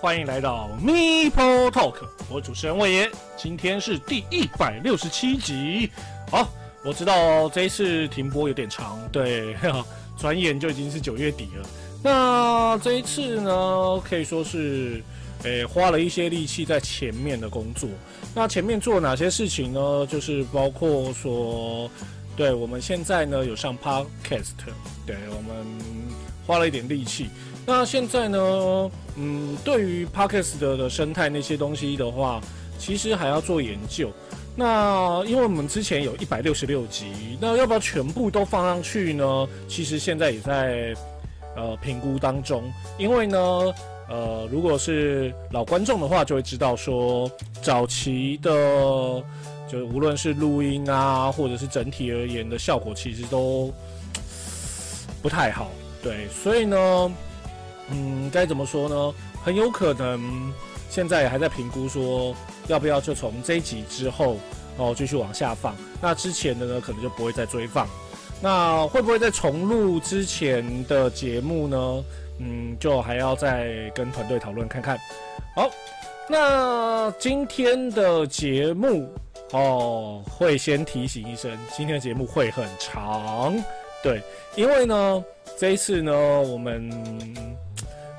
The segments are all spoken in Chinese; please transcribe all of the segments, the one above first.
欢迎来到 Meeple Talk，我主持人魏爷，今天是第一百六十七集。好，我知道这一次停播有点长，对，转眼就已经是九月底了。那这一次呢，可以说是，诶，花了一些力气在前面的工作。那前面做哪些事情呢？就是包括说，对我们现在呢有上 Podcast，对我们花了一点力气。那现在呢，嗯，对于 Podcast 的生态那些东西的话，其实还要做研究。那因为我们之前有一百六十六集，那要不要全部都放上去呢？其实现在也在。呃，评估当中，因为呢，呃，如果是老观众的话，就会知道说，早期的，就无论是录音啊，或者是整体而言的效果，其实都不太好。对，所以呢，嗯，该怎么说呢？很有可能现在还在评估说，要不要就从这一集之后哦继续往下放。那之前的呢，可能就不会再追放。那会不会再重录之前的节目呢？嗯，就还要再跟团队讨论看看。好，那今天的节目哦，会先提醒一声，今天的节目会很长。对，因为呢，这一次呢，我们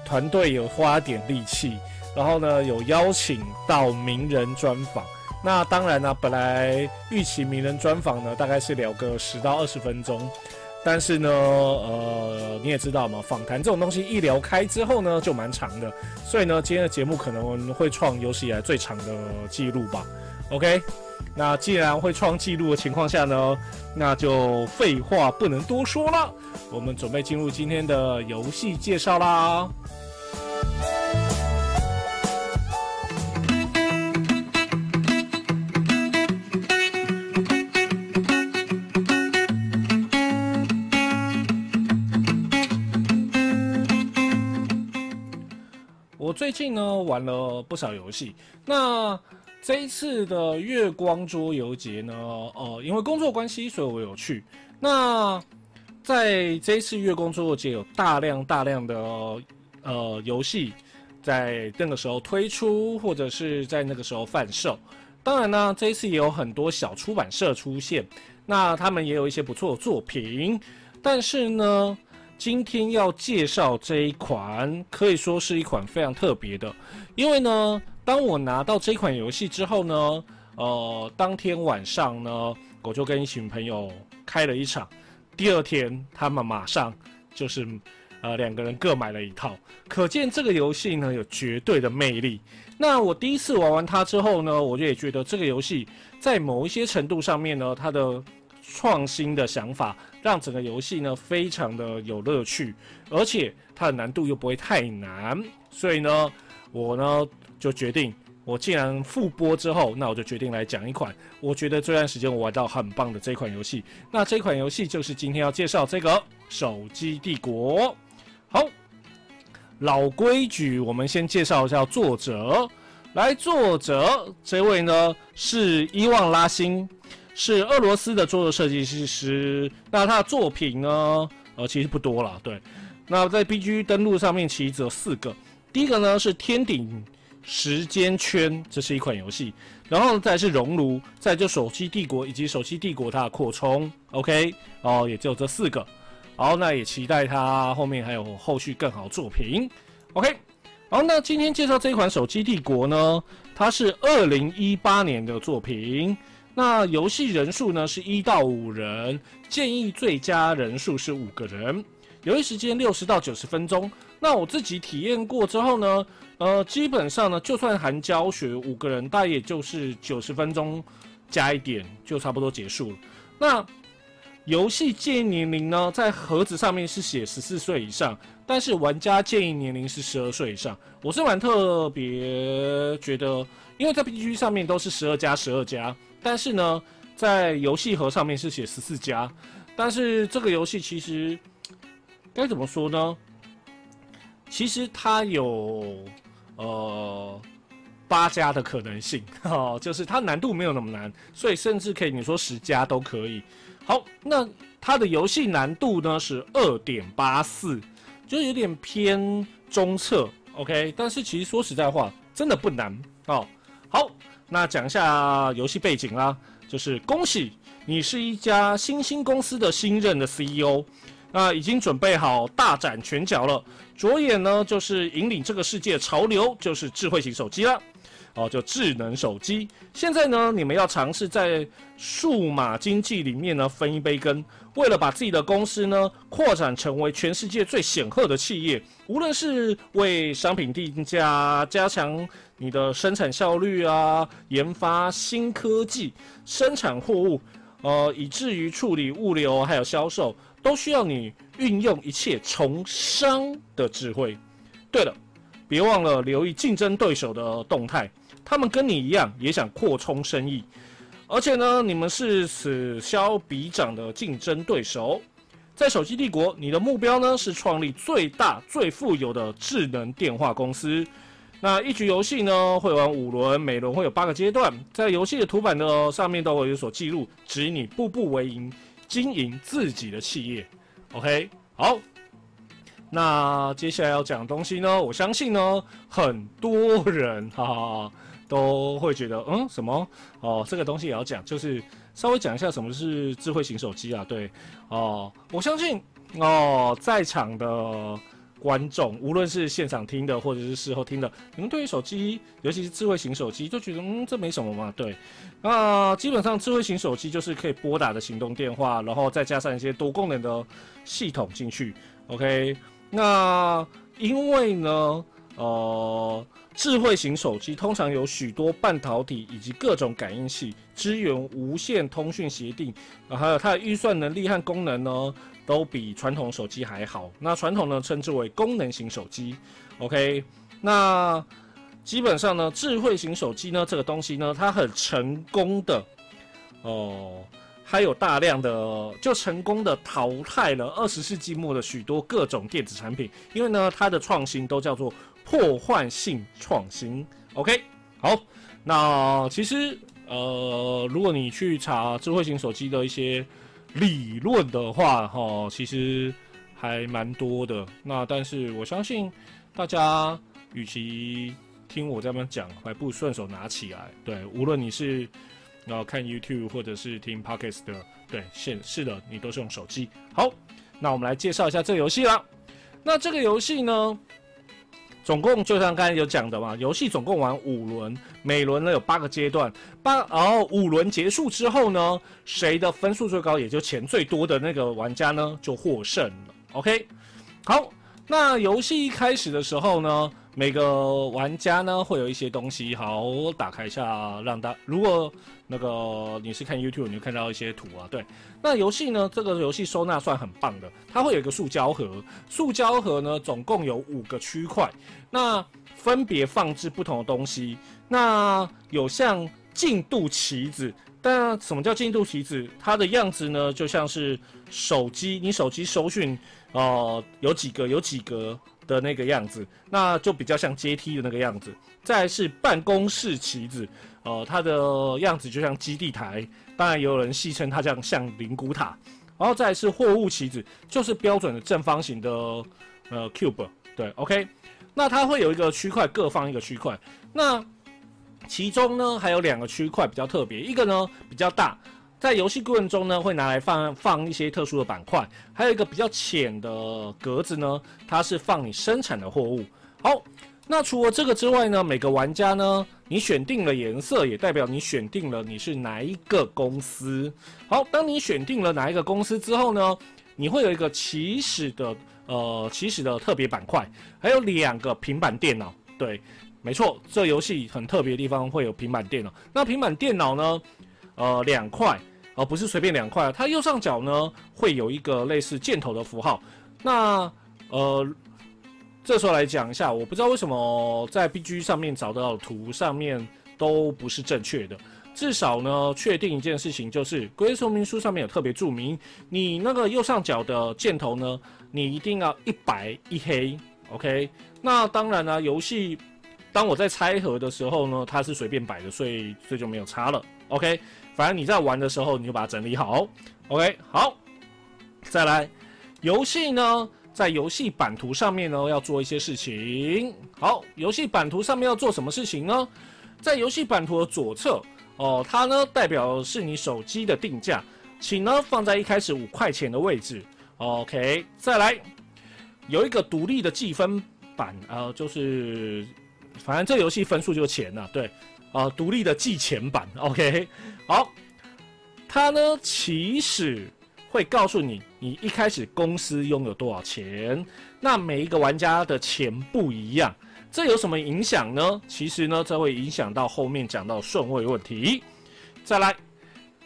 团队有花点力气，然后呢，有邀请到名人专访。那当然呢，本来预期名人专访呢，大概是聊个十到二十分钟，但是呢，呃，你也知道嘛，访谈这种东西一聊开之后呢，就蛮长的，所以呢，今天的节目可能会创有史以来最长的记录吧。OK，那既然会创纪录的情况下呢，那就废话不能多说了，我们准备进入今天的游戏介绍啦。我最近呢玩了不少游戏，那这一次的月光桌游节呢，呃，因为工作关系，所以我有去。那在这一次月光桌游节有大量大量的呃游戏在那个时候推出，或者是在那个时候贩售。当然呢，这一次也有很多小出版社出现，那他们也有一些不错的作品，但是呢。今天要介绍这一款，可以说是一款非常特别的，因为呢，当我拿到这款游戏之后呢，呃，当天晚上呢，我就跟一群朋友开了一场，第二天他们马上就是，呃，两个人各买了一套，可见这个游戏呢有绝对的魅力。那我第一次玩完它之后呢，我就也觉得这个游戏在某一些程度上面呢，它的创新的想法。让整个游戏呢非常的有乐趣，而且它的难度又不会太难，所以呢，我呢就决定，我既然复播之后，那我就决定来讲一款我觉得这段时间我玩到很棒的这款游戏。那这款游戏就是今天要介绍这个《手机帝国》。好，老规矩，我们先介绍一下作者。来，作者这位呢是伊旺拉辛。是俄罗斯的桌游设计师，那他的作品呢？呃，其实不多了。对，那在 BG 登录上面其实只有四个。第一个呢是天顶时间圈，这是一款游戏。然后再是熔炉，再就手机帝国以及手机帝国它的扩充。OK，哦，也只有这四个。好，那也期待它后面还有后续更好作品。OK，好，那今天介绍这一款手机帝国呢，它是二零一八年的作品。那游戏人数呢是一到五人，建议最佳人数是五个人，游戏时间六十到九十分钟。那我自己体验过之后呢，呃，基本上呢，就算含教学，五个人大概也就是九十分钟加一点就差不多结束了。那游戏建议年龄呢，在盒子上面是写十四岁以上，但是玩家建议年龄是十二岁以上。我是蛮特别觉得，因为在 B G 上面都是十二加十二加。但是呢，在游戏盒上面是写十四加，但是这个游戏其实该怎么说呢？其实它有呃八加的可能性，哈，就是它难度没有那么难，所以甚至可以你说十加都可以。好，那它的游戏难度呢是二点八四，就有点偏中侧。OK，但是其实说实在话，真的不难哦。好，那讲一下游戏背景啦，就是恭喜你是一家新兴公司的新任的 CEO，那已经准备好大展拳脚了，着眼呢就是引领这个世界潮流，就是智慧型手机了。哦，就智能手机。现在呢，你们要尝试在数码经济里面呢分一杯羹。为了把自己的公司呢扩展成为全世界最显赫的企业，无论是为商品定价、加强你的生产效率啊、研发新科技、生产货物，呃，以至于处理物流还有销售，都需要你运用一切从商的智慧。对了，别忘了留意竞争对手的动态。他们跟你一样，也想扩充生意，而且呢，你们是此消彼长的竞争对手。在手机帝国，你的目标呢是创立最大、最富有的智能电话公司。那一局游戏呢会玩五轮，每轮会有八个阶段，在游戏的图板的上面都会有所记录，指引你步步为营，经营自己的企业。OK，好。那接下来要讲的东西呢，我相信呢，很多人哈哈。都会觉得，嗯，什么？哦，这个东西也要讲，就是稍微讲一下什么是智慧型手机啊？对，哦，我相信，哦，在场的观众，无论是现场听的或者是事后听的，你们对于手机，尤其是智慧型手机，就觉得，嗯，这没什么嘛？对，那基本上智慧型手机就是可以拨打的行动电话，然后再加上一些多功能的系统进去。OK，那因为呢，呃。智慧型手机通常有许多半导体以及各种感应器，支援无线通讯协定，还有它的预算能力和功能呢，都比传统手机还好。那传统呢，称之为功能型手机。OK，那基本上呢，智慧型手机呢，这个东西呢，它很成功的，哦，还有大量的就成功的淘汰了二十世纪末的许多各种电子产品，因为呢，它的创新都叫做。破坏性创新，OK，好，那其实呃，如果你去查智慧型手机的一些理论的话，哈，其实还蛮多的。那但是我相信大家与其听我这边讲，还不如顺手拿起来。对，无论你是要看 YouTube 或者是听 Podcast 的，对，现是的，你都是用手机。好，那我们来介绍一下这个游戏啦。那这个游戏呢？总共就像刚才有讲的嘛，游戏总共玩五轮，每轮呢有八个阶段，八然后五轮结束之后呢，谁的分数最高，也就钱最多的那个玩家呢就获胜了。OK，好，那游戏一开始的时候呢。每个玩家呢会有一些东西，好，我打开一下，让大如果那个你是看 YouTube，你就看到一些图啊。对，那游戏呢，这个游戏收纳算很棒的，它会有一个塑胶盒，塑胶盒呢总共有五个区块，那分别放置不同的东西，那有像进度棋子，但什么叫进度棋子？它的样子呢就像是手机，你手机搜讯，呃，有几个，有几个。的那个样子，那就比较像阶梯的那个样子。再是办公室棋子，呃，它的样子就像基地台，当然也有人戏称它这样像灵骨塔。然后再是货物棋子，就是标准的正方形的呃 cube。对，OK，那它会有一个区块各放一个区块，那其中呢还有两个区块比较特别，一个呢比较大。在游戏过程中呢，会拿来放放一些特殊的板块，还有一个比较浅的格子呢，它是放你生产的货物。好，那除了这个之外呢，每个玩家呢，你选定了颜色，也代表你选定了你是哪一个公司。好，当你选定了哪一个公司之后呢，你会有一个起始的呃起始的特别板块，还有两个平板电脑。对，没错，这游戏很特别的地方会有平板电脑。那平板电脑呢，呃，两块。而不是随便两块，它右上角呢会有一个类似箭头的符号。那呃，这时候来讲一下，我不知道为什么在 B G 上面找到的图上面都不是正确的。至少呢，确定一件事情就是规则说明书上面有特别注明，你那个右上角的箭头呢，你一定要一白一黑。OK，那当然呢，游戏当我在拆盒的时候呢，它是随便摆的，所以这就没有差了。OK。反正你在玩的时候，你就把它整理好。OK，好，再来，游戏呢，在游戏版图上面呢要做一些事情。好，游戏版图上面要做什么事情呢？在游戏版图的左侧哦，它呢代表是你手机的定价，请呢放在一开始五块钱的位置。OK，再来有一个独立的计分板，呃，就是反正这游戏分数就是钱呐，对，啊，独立的计钱板。OK，好，它呢其实会告诉你，你一开始公司拥有多少钱，那每一个玩家的钱不一样。这有什么影响呢？其实呢，这会影响到后面讲到顺位问题。再来，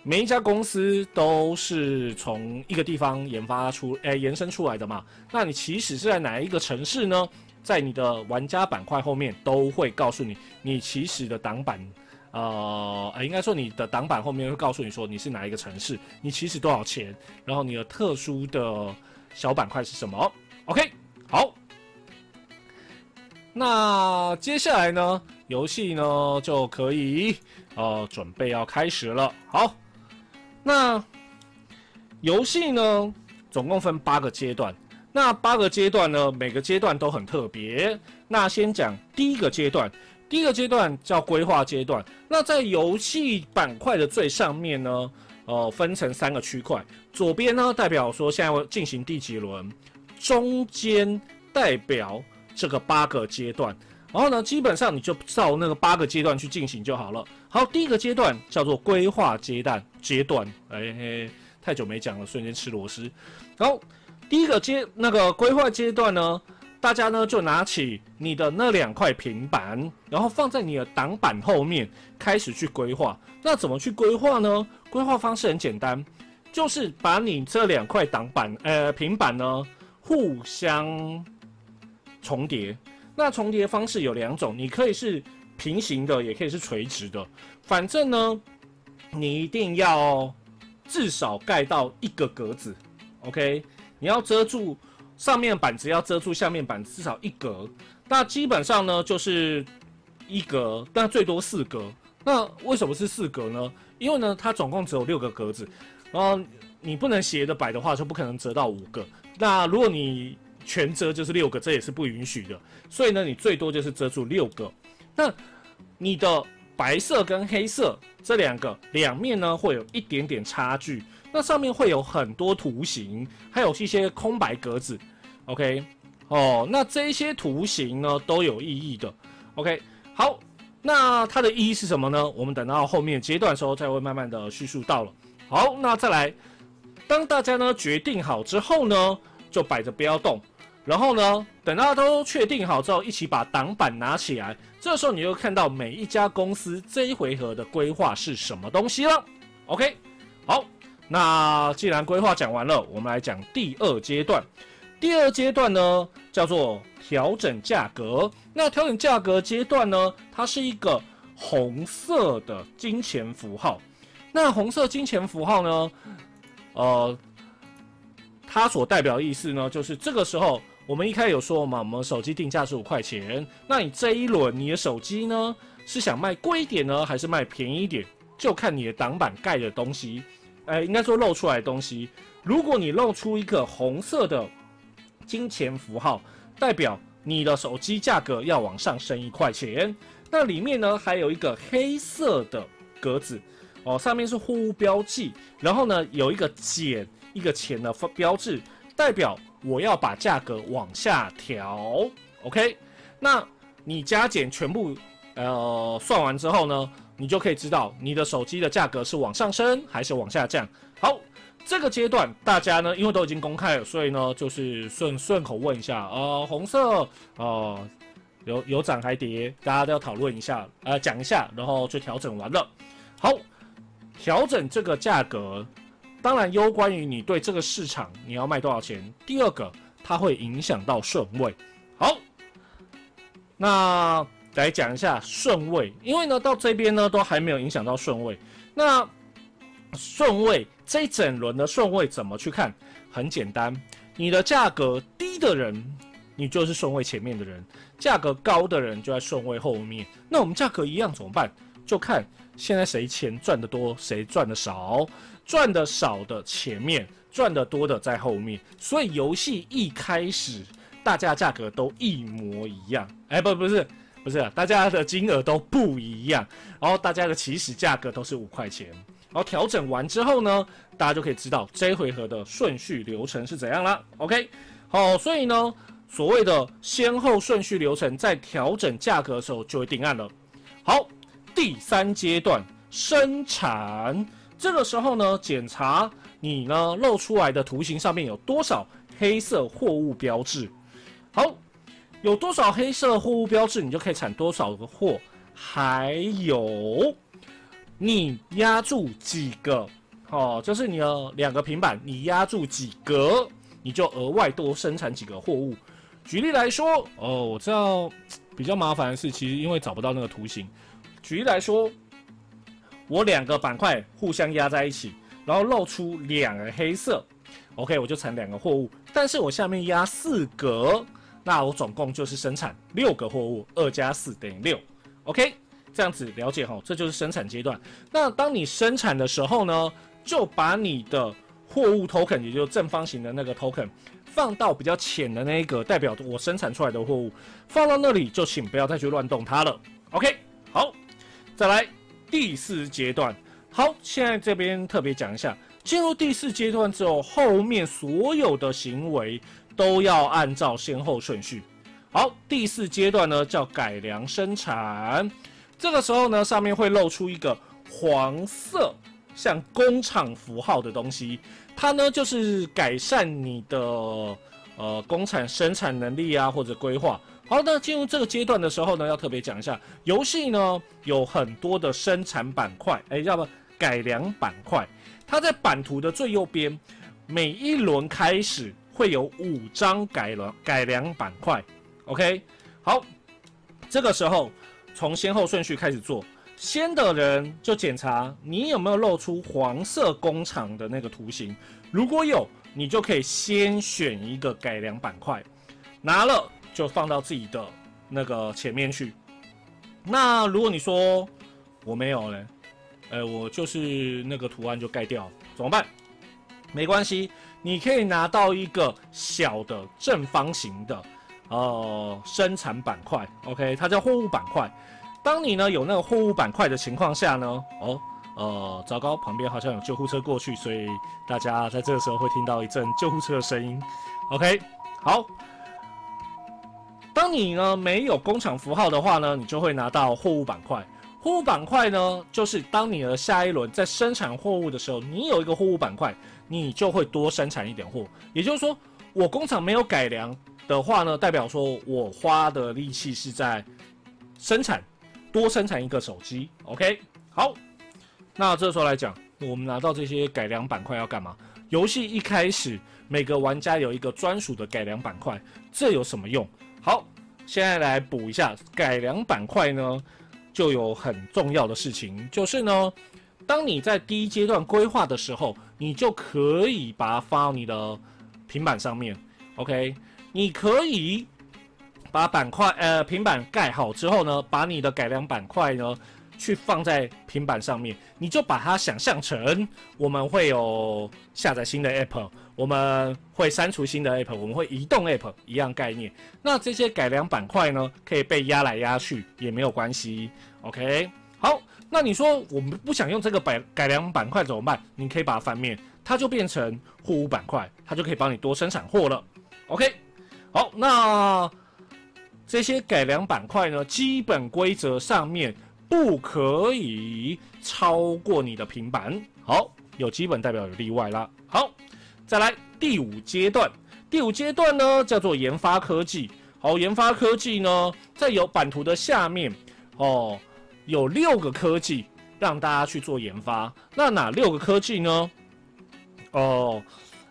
每一家公司都是从一个地方研发出，诶，延伸出来的嘛。那你起始是在哪一个城市呢？在你的玩家板块后面都会告诉你，你起始的挡板，呃，应该说你的挡板后面会告诉你说你是哪一个城市，你起始多少钱，然后你的特殊的小板块是什么。OK，好。那接下来呢，游戏呢就可以呃准备要开始了。好，那游戏呢总共分八个阶段。那八个阶段呢，每个阶段都很特别。那先讲第一个阶段，第一个阶段叫规划阶段。那在游戏板块的最上面呢，呃，分成三个区块。左边呢代表说现在进行第几轮，中间代表。这个八个阶段，然后呢，基本上你就照那个八个阶段去进行就好了。好，第一个阶段叫做规划阶段阶段，哎，太久没讲了，瞬间吃螺丝。然后第一个阶那个规划阶段呢，大家呢就拿起你的那两块平板，然后放在你的挡板后面，开始去规划。那怎么去规划呢？规划方式很简单，就是把你这两块挡板呃平板呢互相。重叠，那重叠方式有两种，你可以是平行的，也可以是垂直的。反正呢，你一定要至少盖到一个格子，OK？你要遮住上面板子，要遮住下面板子，至少一格。那基本上呢，就是一格，但最多四格。那为什么是四格呢？因为呢，它总共只有六个格子，然后你不能斜的摆的话，就不可能折到五个。那如果你全遮就是六个，这也是不允许的。所以呢，你最多就是遮住六个。那你的白色跟黑色这两个两面呢，会有一点点差距。那上面会有很多图形，还有一些空白格子。OK，哦，那这些图形呢都有意义的。OK，好，那它的意义是什么呢？我们等到后面阶段的时候，才会慢慢的叙述到了。好，那再来，当大家呢决定好之后呢，就摆着不要动。然后呢，等大家都确定好之后，一起把挡板拿起来。这时候你就看到每一家公司这一回合的规划是什么东西了。OK，那既然规划讲完了，我们来讲第二阶段。第二阶段呢，叫做调整价格。那调整价格阶段呢，它是一个红色的金钱符号。那红色金钱符号呢，呃，它所代表意思呢，就是这个时候。我们一开始有说嘛，我们手机定价是五块钱。那你这一轮你的手机呢，是想卖贵一点呢，还是卖便宜一点？就看你的挡板盖的东西，呃，应该说露出来的东西。如果你露出一个红色的金钱符号，代表你的手机价格要往上升一块钱。那里面呢，还有一个黑色的格子，哦，上面是货物标记，然后呢，有一个减一个钱的标志，代表。我要把价格往下调，OK？那你加减全部呃算完之后呢，你就可以知道你的手机的价格是往上升还是往下降。好，这个阶段大家呢，因为都已经公开了，所以呢就是顺顺口问一下，呃，红色呃有有涨还跌，大家都要讨论一下，呃讲一下，然后就调整完了。好，调整这个价格。当然，攸关于你对这个市场你要卖多少钱。第二个，它会影响到顺位。好，那来讲一下顺位，因为呢到这边呢都还没有影响到顺位。那顺位这一整轮的顺位怎么去看？很简单，你的价格低的人，你就是顺位前面的人；价格高的人就在顺位后面。那我们价格一样怎么办？就看现在谁钱赚的多，谁赚的少。赚的少的前面，赚的多的在后面，所以游戏一开始大家价格都一模一样。哎，不，不是，不是，大家的金额都不一样，然后大家的起始价格都是五块钱。然后调整完之后呢，大家就可以知道这回合的顺序流程是怎样了。OK，好，所以呢，所谓的先后顺序流程在调整价格的时候就会定案了。好，第三阶段生产，这个时候呢，检查你呢露出来的图形上面有多少黑色货物标志。好，有多少黑色货物标志，你就可以产多少个货。还有。你压住几个，哦，就是你的两个平板，你压住几格，你就额外多生产几个货物。举例来说，哦，我知道比较麻烦的是，其实因为找不到那个图形。举例来说，我两个板块互相压在一起，然后露出两个黑色，OK，我就产两个货物。但是我下面压四格，那我总共就是生产六个货物，二加四等于六，OK。这样子了解哈，这就是生产阶段。那当你生产的时候呢，就把你的货物 token，也就是正方形的那个 token，放到比较浅的那一个，代表我生产出来的货物，放到那里就请不要再去乱动它了。OK，好，再来第四阶段。好，现在这边特别讲一下，进入第四阶段之后，后面所有的行为都要按照先后顺序。好，第四阶段呢叫改良生产。这个时候呢，上面会露出一个黄色像工厂符号的东西，它呢就是改善你的呃工厂生产能力啊或者规划。好，那进入这个阶段的时候呢，要特别讲一下，游戏呢有很多的生产板块，哎，要不改良板块，它在版图的最右边，每一轮开始会有五张改良改良板块。OK，好，这个时候。从先后顺序开始做，先的人就检查你有没有露出黄色工厂的那个图形，如果有，你就可以先选一个改良板块，拿了就放到自己的那个前面去。那如果你说我没有嘞，呃，我就是那个图案就盖掉，怎么办？没关系，你可以拿到一个小的正方形的。呃，生产板块，OK，它叫货物板块。当你呢有那个货物板块的情况下呢，哦，呃，糟糕，旁边好像有救护车过去，所以大家在这个时候会听到一阵救护车的声音。OK，好。当你呢没有工厂符号的话呢，你就会拿到货物板块。货物板块呢，就是当你的下一轮在生产货物的时候，你有一个货物板块，你就会多生产一点货。也就是说，我工厂没有改良。的话呢，代表说我花的力气是在生产，多生产一个手机。OK，好，那这时候来讲，我们拿到这些改良板块要干嘛？游戏一开始每个玩家有一个专属的改良板块，这有什么用？好，现在来补一下改良板块呢，就有很重要的事情，就是呢，当你在第一阶段规划的时候，你就可以把它放到你的平板上面。OK。你可以把板块呃平板盖好之后呢，把你的改良板块呢去放在平板上面，你就把它想象成我们会有下载新的 app，我们会删除新的 app，我们会移动 app 一样概念。那这些改良板块呢，可以被压来压去也没有关系。OK，好，那你说我们不想用这个改改良板块怎么办？你可以把它翻面，它就变成货物板块，它就可以帮你多生产货了。OK。好，那这些改良板块呢？基本规则上面不可以超过你的平板。好，有基本代表有例外啦。好，再来第五阶段。第五阶段呢，叫做研发科技。好，研发科技呢，在有版图的下面哦，有六个科技让大家去做研发。那哪六个科技呢？哦，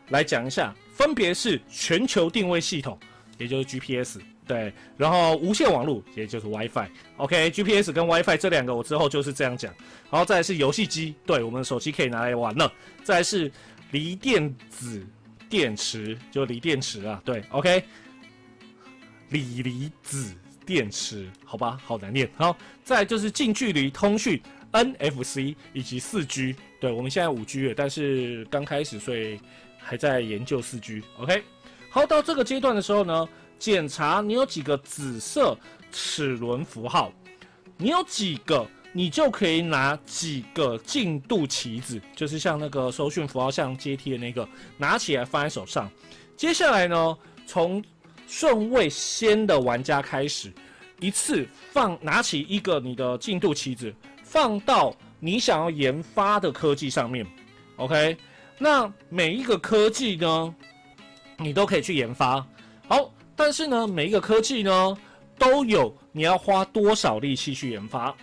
来讲一下，分别是全球定位系统。也就是 GPS 对，然后无线网络也就是 WiFi，OK，GPS 跟 WiFi 这两个我之后就是这样讲，然后再是游戏机，对我们手机可以拿来玩了，再是锂电子电池，就锂电池啊，对，OK，锂离子电池，好吧，好难念，好，再就是近距离通讯 NFC 以及四 G，对我们现在五 G 了，但是刚开始所以。还在研究四 G。OK，好，到这个阶段的时候呢，检查你有几个紫色齿轮符号，你有几个，你就可以拿几个进度棋子，就是像那个搜讯符号，像阶梯的那个，拿起来放在手上。接下来呢，从顺位先的玩家开始，一次放拿起一个你的进度棋子，放到你想要研发的科技上面。OK，那每一个科技呢，你都可以去研发。好，但是呢，每一个科技呢，都有你要花多少力气去研发。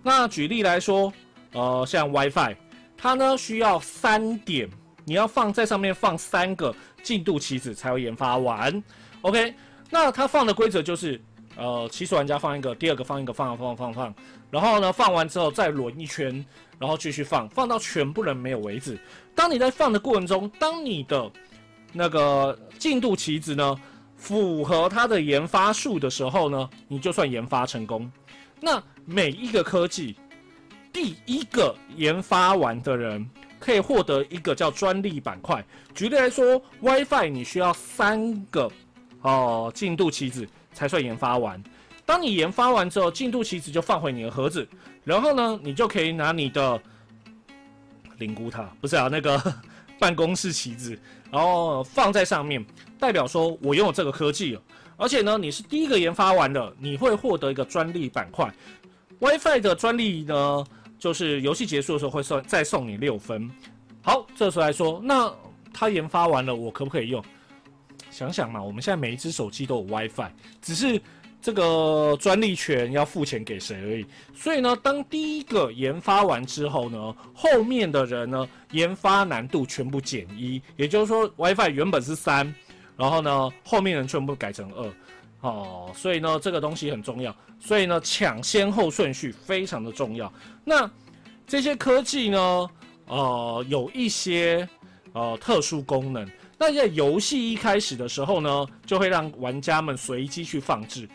那举例来说，呃，像 WiFi，它呢需要三点，你要放在上面放三个进度棋子才会研发完。OK，那它放的规则就是，呃，起始玩家放一个，第二个放一个，放放放放，然后呢放完之后再轮一圈，然后继续放，放到全部人没有为止。当你在放的过程中，当你的那个进度棋子呢符合它的研发数的时候呢，你就算研发成功。那每一个科技第一个研发完的人可以获得一个叫专利板块。举例来说，WiFi 你需要三个。哦，进度棋子才算研发完。当你研发完之后，进度棋子就放回你的盒子，然后呢，你就可以拿你的灵骨塔，不是啊，那个办公室棋子，然后放在上面，代表说我拥有这个科技了。而且呢，你是第一个研发完的，你会获得一个专利板块。WiFi 的专利呢，就是游戏结束的时候会送再送你六分。好，这时候来说，那他研发完了，我可不可以用？想想嘛，我们现在每一只手机都有 WiFi，只是这个专利权要付钱给谁而已。所以呢，当第一个研发完之后呢，后面的人呢，研发难度全部减一，也就是说 WiFi 原本是三，然后呢，后面人全部改成二。哦，所以呢，这个东西很重要。所以呢，抢先后顺序非常的重要。那这些科技呢，呃，有一些呃特殊功能。那在游戏一开始的时候呢，就会让玩家们随机去放置。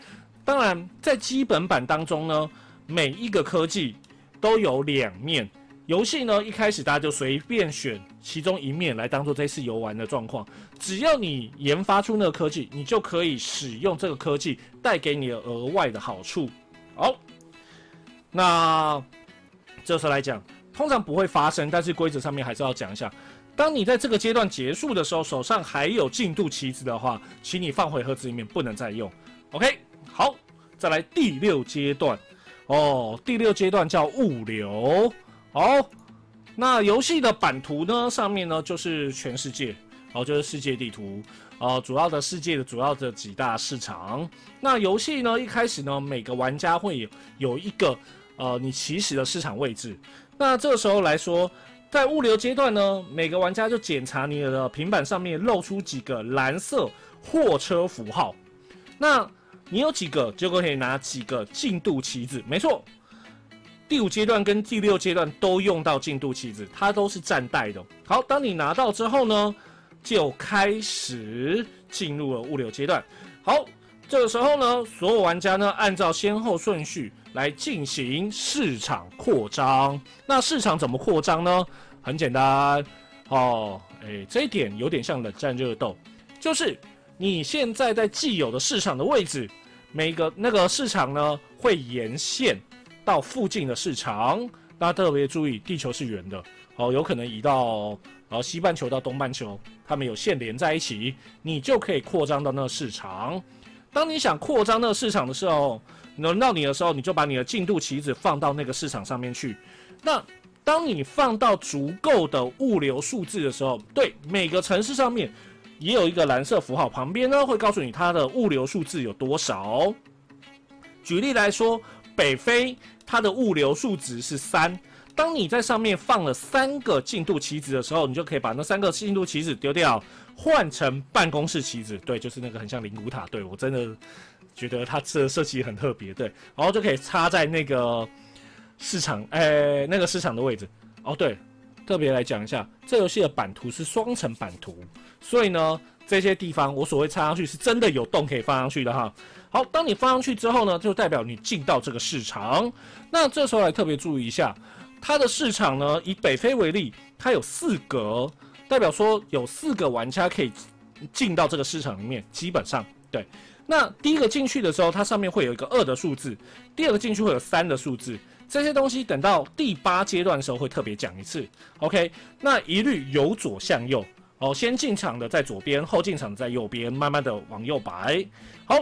当然，在基本版当中呢，每一个科技都有两面。游戏呢一开始大家就随便选其中一面来当做这次游玩的状况。只要你研发出那个科技，你就可以使用这个科技带给你额外的好处。好，那这时候来讲，通常不会发生，但是规则上面还是要讲一下。当你在这个阶段结束的时候，手上还有进度棋子的话，请你放回盒子里面，不能再用。OK，好，再来第六阶段。哦，第六阶段叫物流。好，那游戏的版图呢，上面呢就是全世界，哦，就是世界地图，呃，主要的世界的主要的几大市场。那游戏呢，一开始呢，每个玩家会有有一个呃你起始的市场位置。那这个时候来说。在物流阶段呢，每个玩家就检查你的平板上面露出几个蓝色货车符号，那你有几个就可以拿几个进度棋子。没错，第五阶段跟第六阶段都用到进度棋子，它都是站代的。好，当你拿到之后呢，就开始进入了物流阶段。好，这个时候呢，所有玩家呢按照先后顺序。来进行市场扩张，那市场怎么扩张呢？很简单哦，诶，这一点有点像冷战热斗，就是你现在在既有的市场的位置，每个那个市场呢会沿线到附近的市场，大家特别注意，地球是圆的，哦，有可能移到呃西半球到东半球，它们有线连在一起，你就可以扩张到那个市场。当你想扩张那个市场的时候，轮到你的时候，你就把你的进度棋子放到那个市场上面去。那当你放到足够的物流数字的时候，对每个城市上面也有一个蓝色符号，旁边呢会告诉你它的物流数字有多少。举例来说，北非它的物流数值是三。当你在上面放了三个进度棋子的时候，你就可以把那三个进度棋子丢掉，换成办公室棋子。对，就是那个很像灵骨塔。对我真的。觉得它这设计很特别，对，然后就可以插在那个市场，哎，那个市场的位置。哦，对，特别来讲一下，这游戏的版图是双层版图，所以呢，这些地方我所谓插上去是真的有洞可以放上去的哈。好，当你放上去之后呢，就代表你进到这个市场。那这时候来特别注意一下，它的市场呢，以北非为例，它有四格。代表说有四个玩家可以进到这个市场里面，基本上对。那第一个进去的时候，它上面会有一个二的数字；第二个进去会有三的数字。这些东西等到第八阶段的时候会特别讲一次。OK，那一律由左向右哦，先进场的在左边，后进场的在右边，慢慢的往右摆。好，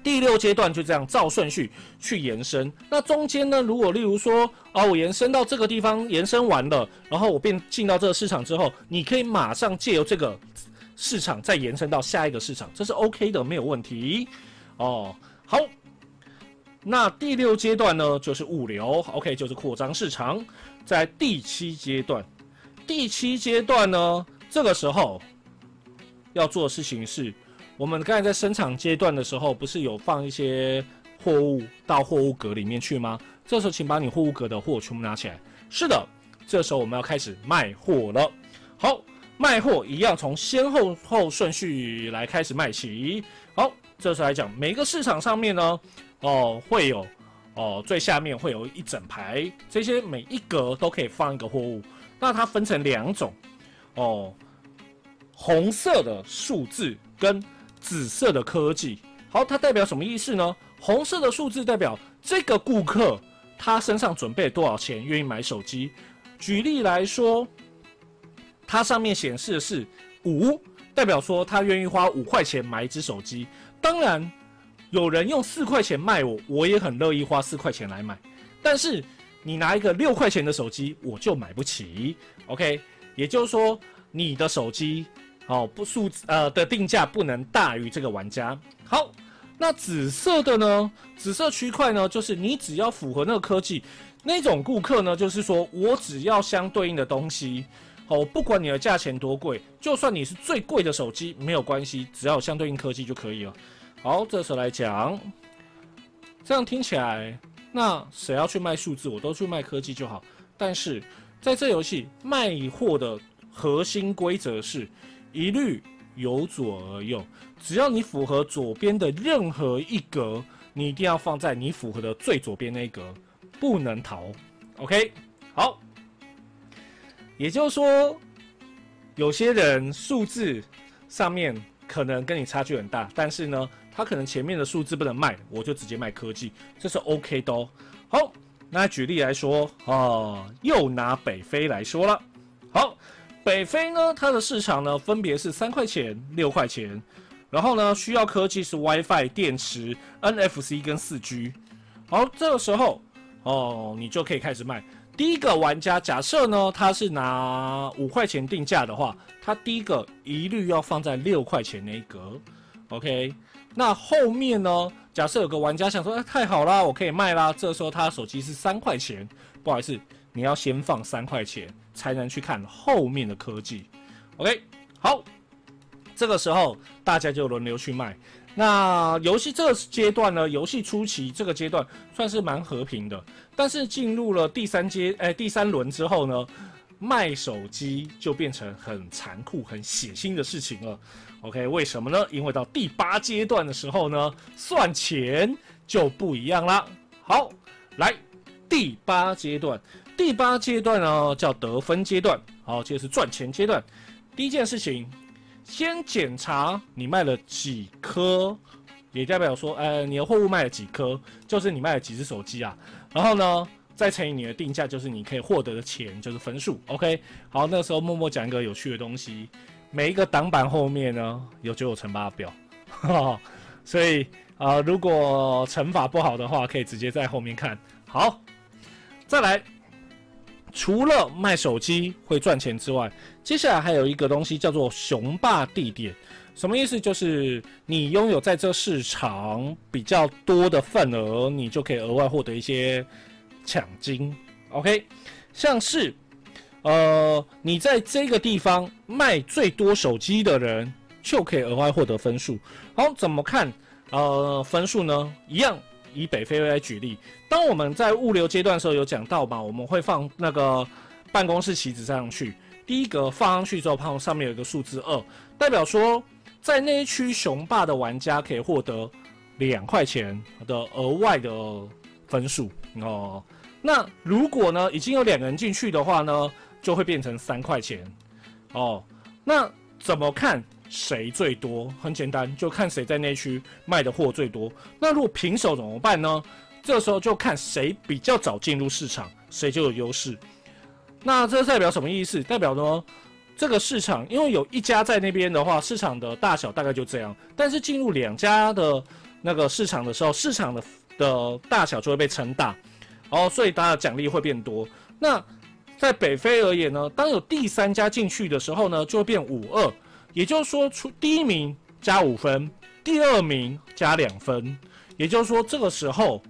第六阶段就这样照顺序去延伸。那中间呢，如果例如说啊，我延伸到这个地方，延伸完了，然后我便进到这个市场之后，你可以马上借由这个。市场再延伸到下一个市场，这是 OK 的，没有问题哦。好，那第六阶段呢，就是物流，OK，就是扩张市场。在第七阶段，第七阶段呢，这个时候要做的事情是，我们刚才在生产阶段的时候，不是有放一些货物到货物格里面去吗？这时候，请把你货物格的货全部拿起来。是的，这时候我们要开始卖货了。好。卖货一样，从先后后顺序来开始卖起。好，这次来讲，每个市场上面呢，哦，会有哦，最下面会有一整排，这些每一格都可以放一个货物。那它分成两种，哦，红色的数字跟紫色的科技。好，它代表什么意思呢？红色的数字代表这个顾客他身上准备多少钱，愿意买手机。举例来说。它上面显示的是五，代表说他愿意花五块钱买一只手机。当然，有人用四块钱卖我，我也很乐意花四块钱来买。但是你拿一个六块钱的手机，我就买不起。OK，也就是说你的手机哦不数字呃的定价不能大于这个玩家。好，那紫色的呢？紫色区块呢，就是你只要符合那个科技，那种顾客呢，就是说我只要相对应的东西。哦，不管你的价钱多贵，就算你是最贵的手机，没有关系，只要有相对应科技就可以了。好，这时候来讲，这样听起来，那谁要去卖数字，我都去卖科技就好。但是在这游戏卖货的核心规则是，一律由左而右，只要你符合左边的任何一格，你一定要放在你符合的最左边那一格，不能逃。OK，好。也就是说，有些人数字上面可能跟你差距很大，但是呢，他可能前面的数字不能卖，我就直接卖科技，这是 OK 的哦。好，那举例来说，啊，又拿北非来说了。好，北非呢，它的市场呢分别是三块钱、六块钱，然后呢，需要科技是 WiFi、电池、NFC 跟四 G。好，这个时候哦，你就可以开始卖。第一个玩家，假设呢，他是拿五块钱定价的话，他第一个一律要放在六块钱那一格，OK。那后面呢，假设有个玩家想说，哎，太好啦，我可以卖啦。这时候他手机是三块钱，不好意思，你要先放三块钱，才能去看后面的科技，OK。好，这个时候大家就轮流去卖。那游戏这个阶段呢？游戏初期这个阶段算是蛮和平的，但是进入了第三阶，哎，第三轮之后呢，卖手机就变成很残酷、很血腥的事情了。OK，为什么呢？因为到第八阶段的时候呢，算钱就不一样啦。好，来第八阶段，第八阶段呢叫得分阶段，好，这是赚钱阶段。第一件事情。先检查你卖了几颗，也代表说，呃，你的货物卖了几颗，就是你卖了几只手机啊。然后呢，再乘以你的定价，就是你可以获得的钱，就是分数。OK，好，那时候默默讲一个有趣的东西，每一个挡板后面呢有九九乘法表，所以啊，如果乘法不好的话，可以直接在后面看。好，再来。除了卖手机会赚钱之外，接下来还有一个东西叫做雄霸地点。什么意思？就是你拥有在这市场比较多的份额，你就可以额外获得一些奖金。OK，像是呃，你在这个地方卖最多手机的人，就可以额外获得分数。好，怎么看？呃，分数呢？一样。以北非为举例，当我们在物流阶段的时候有讲到嘛，我们会放那个办公室旗子上去。第一个放上去之后，旁上面有一个数字二，代表说在那一区雄霸的玩家可以获得两块钱的额外的分数哦。那如果呢已经有两个人进去的话呢，就会变成三块钱。哦。那怎么看谁最多？很简单，就看谁在内区卖的货最多。那如果平手怎么办呢？这时候就看谁比较早进入市场，谁就有优势。那这代表什么意思？代表呢，这个市场因为有一家在那边的话，市场的大小大概就这样。但是进入两家的那个市场的时候，市场的的大小就会被撑大，哦，所以大家奖励会变多。那在北非而言呢，当有第三家进去的时候呢，就会变五二，也就是说，出第一名加五分，第二名加两分，也就是说，这个时候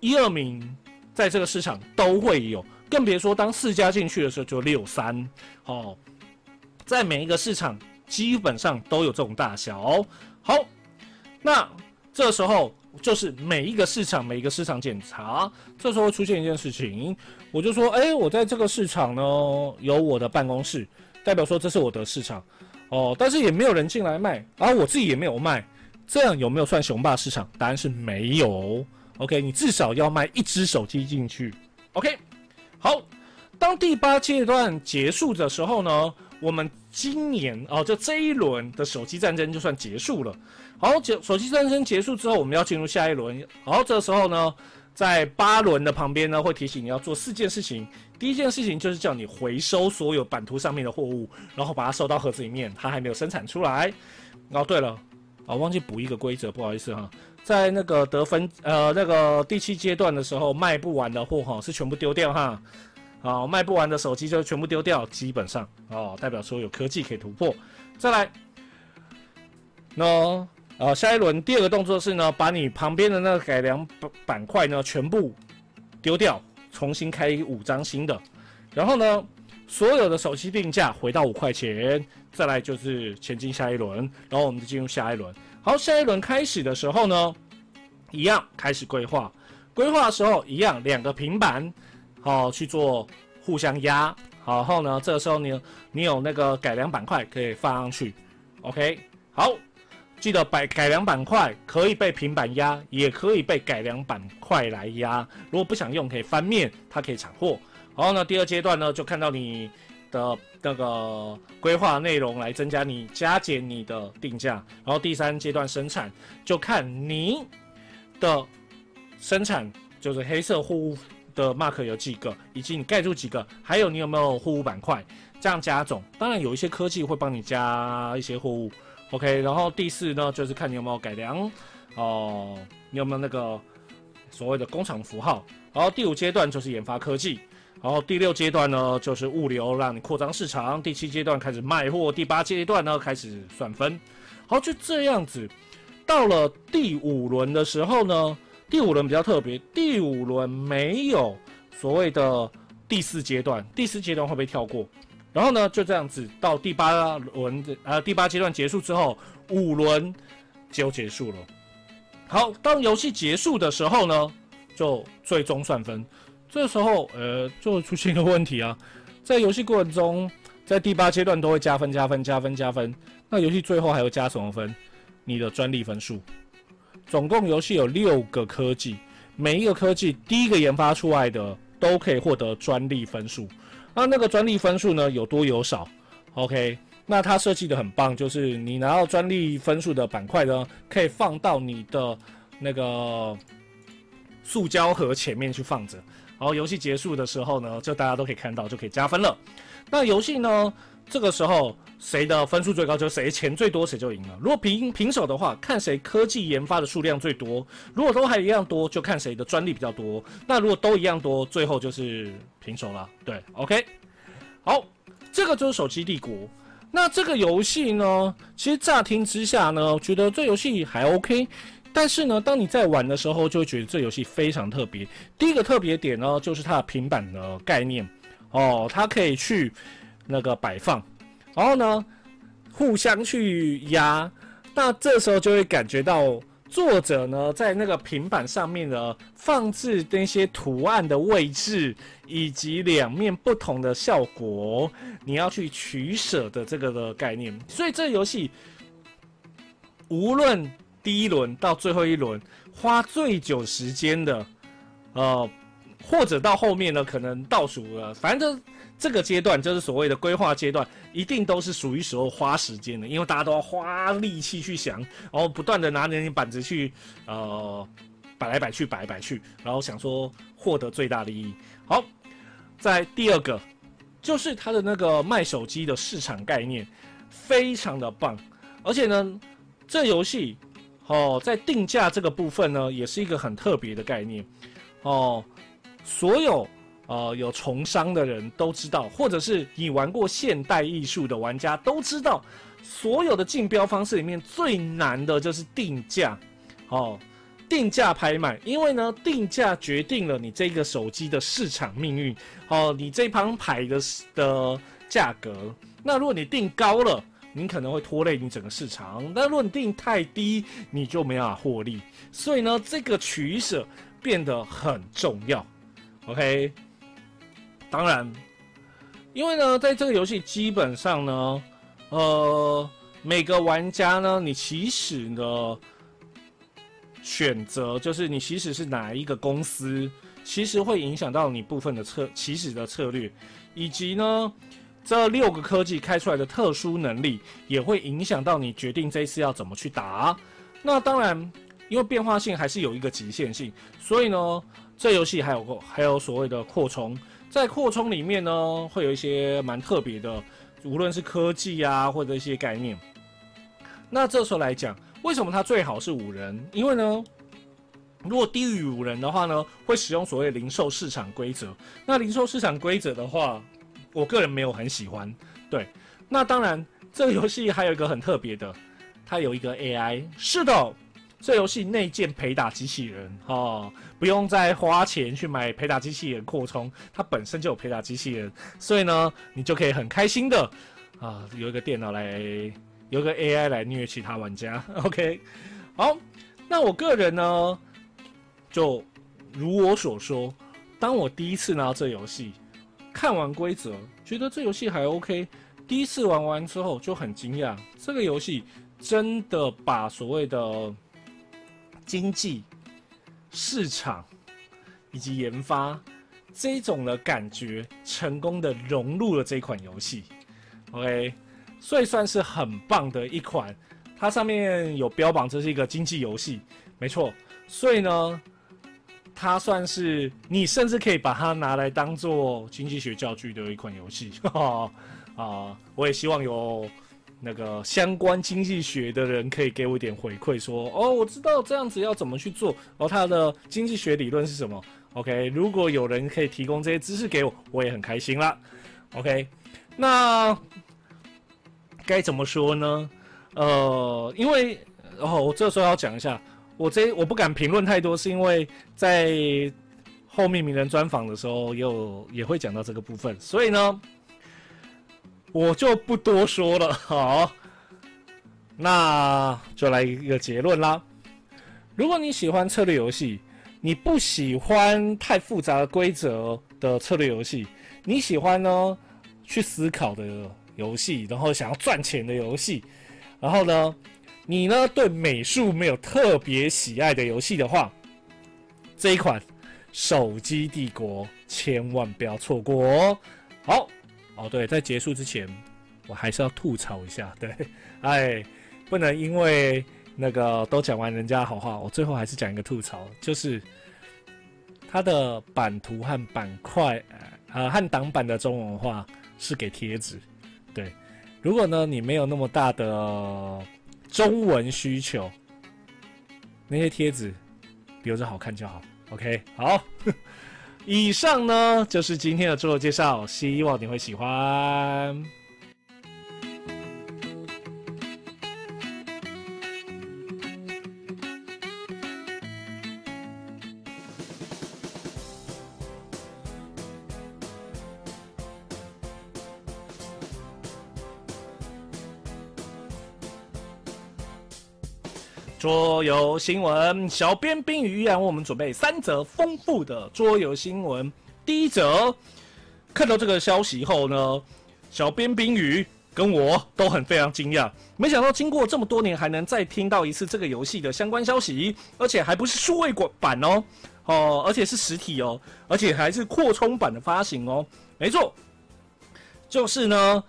一二名在这个市场都会有。更别说当四家进去的时候就六三哦，在每一个市场基本上都有这种大小。好，那这时候就是每一个市场每一个市场检查，这时候会出现一件事情，我就说，哎，我在这个市场呢有我的办公室，代表说这是我的市场哦，但是也没有人进来卖，而我自己也没有卖，这样有没有算雄霸市场？答案是没有。OK，你至少要卖一只手机进去。OK。好，当第八阶段结束的时候呢，我们今年哦，就这一轮的手机战争就算结束了。好，结手机战争结束之后，我们要进入下一轮。好，这时候呢，在八轮的旁边呢，会提醒你要做四件事情。第一件事情就是叫你回收所有版图上面的货物，然后把它收到盒子里面，它还没有生产出来。哦，对了，啊，忘记补一个规则，不好意思哈，在那个得分呃那个第七阶段的时候，卖不完的货哈是全部丢掉哈，好，卖不完的手机就全部丢掉，基本上哦，代表说有科技可以突破。再来，那呃下一轮第二个动作是呢，把你旁边的那个改良板板块呢全部丢掉，重新开五张新的，然后呢，所有的手机定价回到五块钱。再来就是前进下一轮，然后我们就进入下一轮。好，下一轮开始的时候呢，一样开始规划。规划的时候一样，两个平板，好去做互相压。然后呢，这个时候你你有那个改良板块可以放上去。OK，好，记得改改良板块可以被平板压，也可以被改良板块来压。如果不想用，可以翻面，它可以产货。然后呢，第二阶段呢，就看到你。的那个规划内容来增加你加减你的定价，然后第三阶段生产就看你的生产就是黑色货物的 mark 有几个，以及你盖住几个，还有你有没有货物板块，这样加总。当然有一些科技会帮你加一些货物，OK。然后第四呢就是看你有没有改良哦，你有没有那个所谓的工厂符号。然后第五阶段就是研发科技。然后第六阶段呢，就是物流，让你扩张市场。第七阶段开始卖货，第八阶段呢开始算分。好，就这样子，到了第五轮的时候呢，第五轮比较特别，第五轮没有所谓的第四阶段，第四阶段会被跳过。然后呢，就这样子到第八轮的呃第八阶段结束之后，五轮就结束了。好，当游戏结束的时候呢，就最终算分。这时候，呃，就会出现一个问题啊，在游戏过程中，在第八阶段都会加分、加分、加分、加分。那游戏最后还要加什么分？你的专利分数。总共游戏有六个科技，每一个科技第一个研发出来的都可以获得专利分数。那那个专利分数呢，有多有少？OK，那它设计的很棒，就是你拿到专利分数的板块呢，可以放到你的那个塑胶盒前面去放着。然后游戏结束的时候呢，就大家都可以看到，就可以加分了。那游戏呢，这个时候谁的分数最高，就谁钱最多，谁就赢了。如果平平手的话，看谁科技研发的数量最多。如果都还一样多，就看谁的专利比较多。那如果都一样多，最后就是平手了。对，OK。好，这个就是手机帝国。那这个游戏呢，其实乍听之下呢，觉得这游戏还 OK。但是呢，当你在玩的时候，就会觉得这游戏非常特别。第一个特别点呢，就是它的平板的概念哦，它可以去那个摆放，然后呢，互相去压。那这时候就会感觉到作者呢，在那个平板上面呢，放置那些图案的位置，以及两面不同的效果，你要去取舍的这个的概念。所以这游戏无论。第一轮到最后一轮，花最久时间的，呃，或者到后面呢，可能倒数了，反正这个阶段就是所谓的规划阶段，一定都是属于时候花时间的，因为大家都要花力气去想，然后不断的拿着板子去呃摆来摆去，摆来摆去，然后想说获得最大利益。好，在第二个就是它的那个卖手机的市场概念非常的棒，而且呢，这游戏哦在定价这个部分呢，也是一个很特别的概念哦。所有呃有从商的人都知道，或者是你玩过现代艺术的玩家都知道，所有的竞标方式里面最难的就是定价，哦，定价拍卖，因为呢，定价决定了你这个手机的市场命运，哦，你这盘牌的的价格，那如果你定高了，你可能会拖累你整个市场；但如果你定太低，你就没办法获利。所以呢，这个取舍变得很重要。OK，当然，因为呢，在这个游戏基本上呢，呃，每个玩家呢，你起始的选择就是你起始是哪一个公司，其实会影响到你部分的策起始的策略，以及呢，这六个科技开出来的特殊能力，也会影响到你决定这一次要怎么去打。那当然，因为变化性还是有一个极限性，所以呢。这游戏还有还有所谓的扩充，在扩充里面呢，会有一些蛮特别的，无论是科技啊，或者一些概念。那这时候来讲，为什么它最好是五人？因为呢，如果低于五人的话呢，会使用所谓零售市场规则。那零售市场规则的话，我个人没有很喜欢。对，那当然，这个游戏还有一个很特别的，它有一个 AI。是的。这游戏内建陪打机器人，哈，不用再花钱去买陪打机器人扩充，它本身就有陪打机器人，所以呢，你就可以很开心的啊，有一个电脑来，有个 AI 来虐其他玩家。OK，好，那我个人呢，就如我所说，当我第一次拿到这游戏，看完规则，觉得这游戏还 OK，第一次玩完之后就很惊讶，这个游戏真的把所谓的经济、市场以及研发这种的感觉，成功的融入了这款游戏。OK，所以算是很棒的一款。它上面有标榜这是一个经济游戏，没错。所以呢，它算是你甚至可以把它拿来当做经济学教具的一款游戏。啊，我也希望有。那个相关经济学的人可以给我一点回馈，说哦，我知道这样子要怎么去做，然后他的经济学理论是什么？OK，如果有人可以提供这些知识给我，我也很开心啦。OK，那该怎么说呢？呃，因为哦，我这时候要讲一下，我这我不敢评论太多，是因为在后面名人专访的时候，有也会讲到这个部分，所以呢。我就不多说了，好，那就来一个结论啦。如果你喜欢策略游戏，你不喜欢太复杂的规则的策略游戏，你喜欢呢去思考的游戏，然后想要赚钱的游戏，然后呢，你呢对美术没有特别喜爱的游戏的话，这一款《手机帝国》千万不要错过哦。好。哦，对，在结束之前，我还是要吐槽一下，对，哎，不能因为那个都讲完人家好话，我最后还是讲一个吐槽，就是它的版图和板块，呃，和挡板的中文化是给贴纸，对，如果呢你没有那么大的中文需求，那些贴纸留着好看就好，OK，好。以上呢就是今天的自我介绍，希望你会喜欢。桌游新闻，小编冰雨让我们准备三则丰富的桌游新闻。第一则，看到这个消息后呢，小编冰雨跟我都很非常惊讶，没想到经过这么多年还能再听到一次这个游戏的相关消息，而且还不是数位版哦，哦，而且是实体哦，而且还是扩充版的发行哦，没错，就是呢，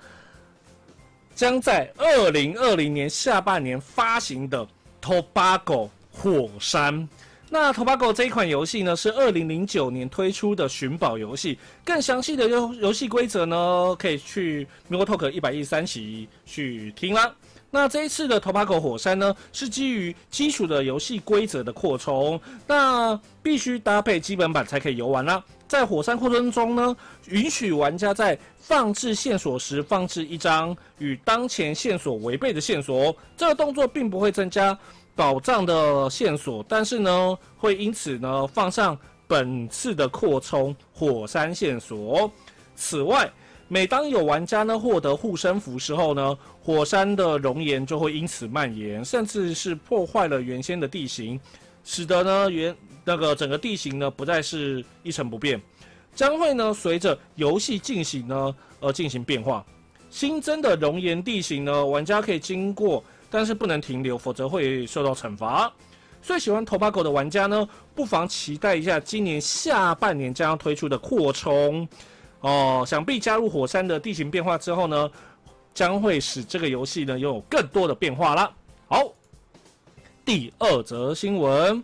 将在二零二零年下半年发行的 Tobago 火山。那 Tobago 这一款游戏呢，是二零零九年推出的寻宝游戏。更详细的游游戏规则呢，可以去 m i l Talk 一百一十三期去听啦。那这一次的 Tobago 火山呢，是基于基础的游戏规则的扩充，那必须搭配基本版才可以游玩啦。在火山扩充中呢，允许玩家在放置线索时放置一张与当前线索违背的线索，这个动作并不会增加。宝藏的线索，但是呢，会因此呢放上本次的扩充火山线索。此外，每当有玩家呢获得护身符时候呢，火山的熔岩就会因此蔓延，甚至是破坏了原先的地形，使得呢原那个整个地形呢不再是一成不变，将会呢随着游戏进行呢而进行变化。新增的熔岩地形呢，玩家可以经过。但是不能停留，否则会受到惩罚。最喜欢头发狗的玩家呢，不妨期待一下今年下半年将要推出的扩充哦。想必加入火山的地形变化之后呢，将会使这个游戏呢拥有更多的变化了。好，第二则新闻。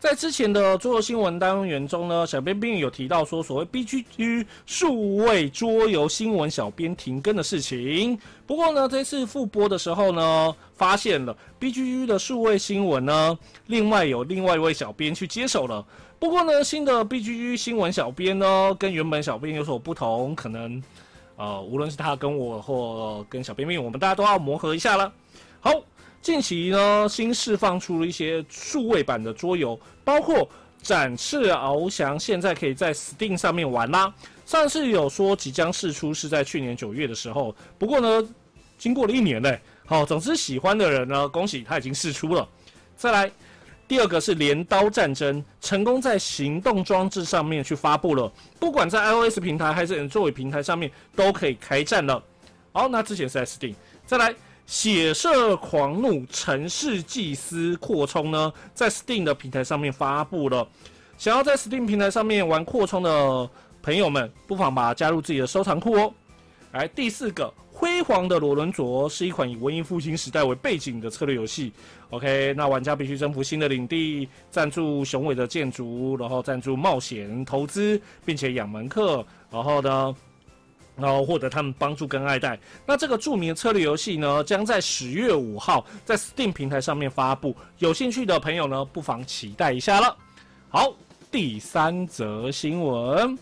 在之前的桌游新闻单元中呢，小编并有提到说，所谓 B G G 数位桌游新闻小编停更的事情。不过呢，这次复播的时候呢，发现了 B G G 的数位新闻呢，另外有另外一位小编去接手了。不过呢，新的 B G G 新闻小编呢，跟原本小编有所不同，可能呃，无论是他跟我或跟小编编，我们大家都要磨合一下了。好。近期呢，新释放出了一些数位版的桌游，包括《展翅翱翔》，现在可以在 Steam 上面玩啦。上次有说即将释出是在去年九月的时候，不过呢，经过了一年嘞。好，总之喜欢的人呢，恭喜他已经试出了。再来，第二个是《镰刀战争》，成功在行动装置上面去发布了，不管在 iOS 平台还是 Android 平台上面都可以开战了。好，那之前是 Steam。再来。血色狂怒城市祭司扩充呢，在 Steam 的平台上面发布了。想要在 Steam 平台上面玩扩充的朋友们，不妨把它加入自己的收藏库哦。来，第四个，辉煌的罗伦卓是一款以文艺复兴时代为背景的策略游戏。OK，那玩家必须征服新的领地，赞助雄伟的建筑，然后赞助冒险投资，并且养门客，然后呢？然后获得他们帮助跟爱戴。那这个著名的策略游戏呢，将在十月五号在 Steam 平台上面发布。有兴趣的朋友呢，不妨期待一下了。好，第三则新闻，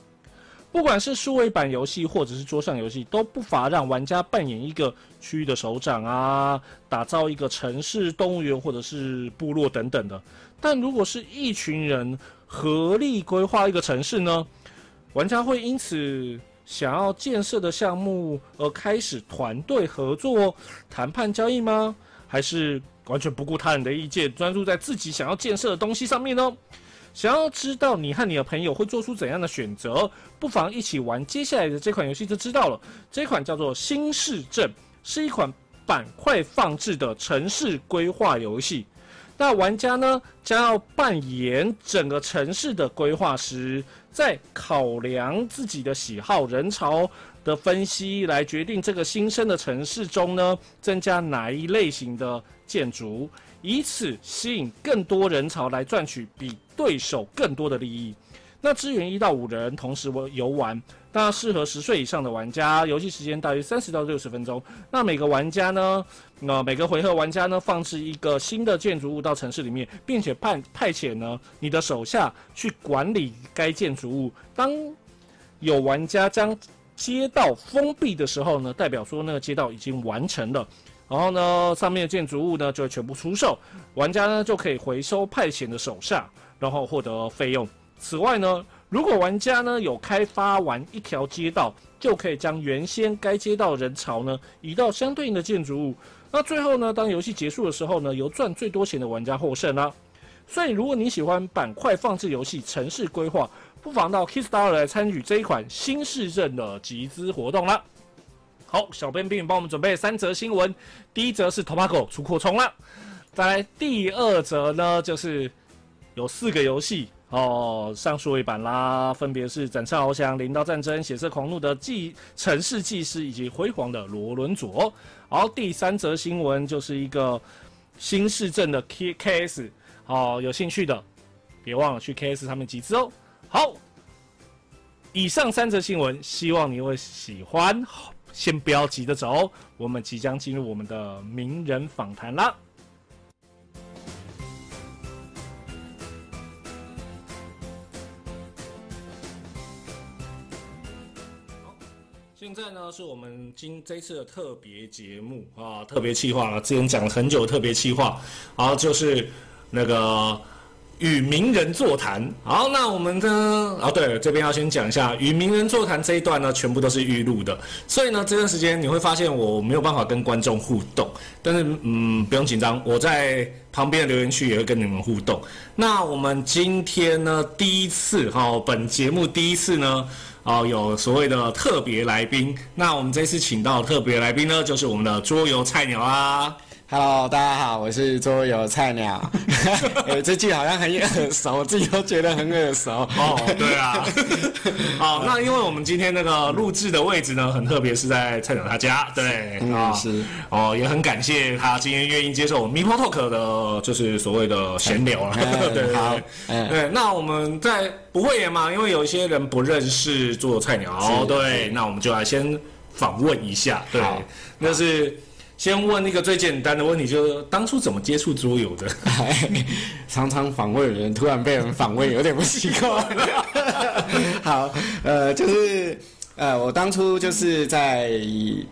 不管是数位版游戏或者是桌上游戏，都不乏让玩家扮演一个区域的首长啊，打造一个城市、动物园或者是部落等等的。但如果是一群人合力规划一个城市呢，玩家会因此。想要建设的项目而开始团队合作、谈判交易吗？还是完全不顾他人的意见，专注在自己想要建设的东西上面呢？想要知道你和你的朋友会做出怎样的选择，不妨一起玩接下来的这款游戏就知道了。这款叫做《新市镇》，是一款板块放置的城市规划游戏。那玩家呢，将要扮演整个城市的规划师。在考量自己的喜好、人潮的分析，来决定这个新生的城市中呢，增加哪一类型的建筑，以此吸引更多人潮来赚取比对手更多的利益。那支援一到五人同时玩游玩。那适合十岁以上的玩家，游戏时间大约三十到六十分钟。那每个玩家呢，那每个回合玩家呢，放置一个新的建筑物到城市里面，并且派派遣呢你的手下去管理该建筑物。当有玩家将街道封闭的时候呢，代表说那个街道已经完成了。然后呢，上面的建筑物呢就会全部出售，玩家呢就可以回收派遣的手下，然后获得费用。此外呢。如果玩家呢有开发完一条街道，就可以将原先该街道人潮呢移到相对应的建筑物。那最后呢，当游戏结束的时候呢，由赚最多钱的玩家获胜啦。所以，如果你喜欢板块放置游戏、城市规划，不妨到 kiss star 来参与这一款新市镇的集资活动啦。好，小编并帮我们准备三则新闻，第一则是 Tobacco 出扩充了，再来第二则呢就是有四个游戏哦上数位版啦，分别是《展翅翱翔》《领导战争》《血色狂怒》的技城市技师以及辉煌的罗伦佐。好，第三则新闻就是一个新市镇的 K K S，好，有兴趣的别忘了去 K S 上面集资哦。好，以上三则新闻，希望你会喜欢。先不要急着走，我们即将进入我们的名人访谈啦。在呢是我们今这次的特别节目啊，特别企划了，之前讲了很久特别企划，然后就是那个。与名人座谈，好，那我们呢？哦，对，这边要先讲一下与名人座谈这一段呢，全部都是预录的，所以呢，这段时间你会发现我没有办法跟观众互动，但是嗯，不用紧张，我在旁边的留言区也会跟你们互动。那我们今天呢，第一次哈，本节目第一次呢，哦，有所谓的特别来宾，那我们这次请到特别来宾呢，就是我们的桌游菜鸟啊。Hello，大家好，我是桌游菜鸟。这句好像很耳熟，我自己都觉得很耳熟。哦，对啊。好，那因为我们今天那个录制的位置呢，很特别，是在菜鸟他家。对，啊是。哦，也很感谢他今天愿意接受我们 Mipo Talk 的，就是所谓的闲聊 了。对，好。对，那我们在不会演嘛？因为有一些人不认识做菜鸟。对，那我们就来先访问一下。对，那是。先问一个最简单的问题，就是当初怎么接触桌游的？常常访问人，突然被人访问，有点不习惯。好，呃，就是呃，我当初就是在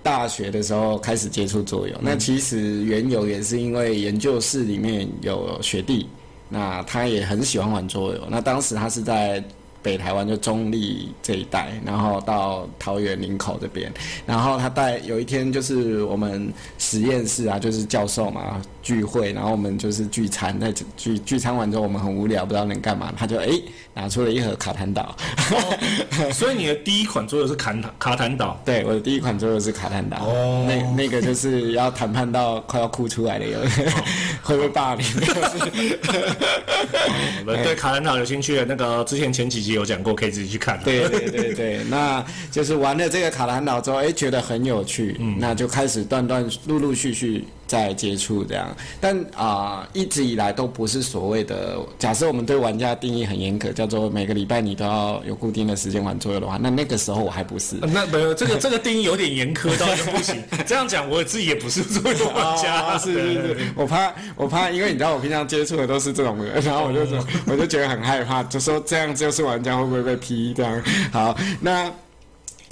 大学的时候开始接触桌游。那其实缘由也是因为研究室里面有学弟，那他也很喜欢玩桌游。那当时他是在。北台湾就中立这一带，然后到桃园林口这边，然后他带有一天就是我们实验室啊，就是教授嘛聚会，然后我们就是聚餐，在聚聚餐完之后我们很无聊，不知道能干嘛，他就哎拿出了一盒卡坦岛，所以你的第一款桌游是卡坦卡坦岛？对，我的第一款桌游是卡坦岛，那那个就是要谈判到快要哭出来的，会不会霸凌？对卡坦岛有兴趣的那个之前前几集。有讲过，可以自己去看。对对对对，那就是玩了这个卡坦岛之后，哎，觉得很有趣，嗯，那就开始断断陆陆续续。在接触这样，但啊，一直以来都不是所谓的。假设我们对玩家定义很严格，叫做每个礼拜你都要有固定的时间玩桌游的话，那那个时候我还不是。那没有这个这个定义有点严苛到不行。这样讲，我自己也不是桌游玩家。是是是，我怕我怕，因为你知道我平常接触的都是这种人，然后我就说我就觉得很害怕，就说这样就是玩家会不会被批这样？好，那。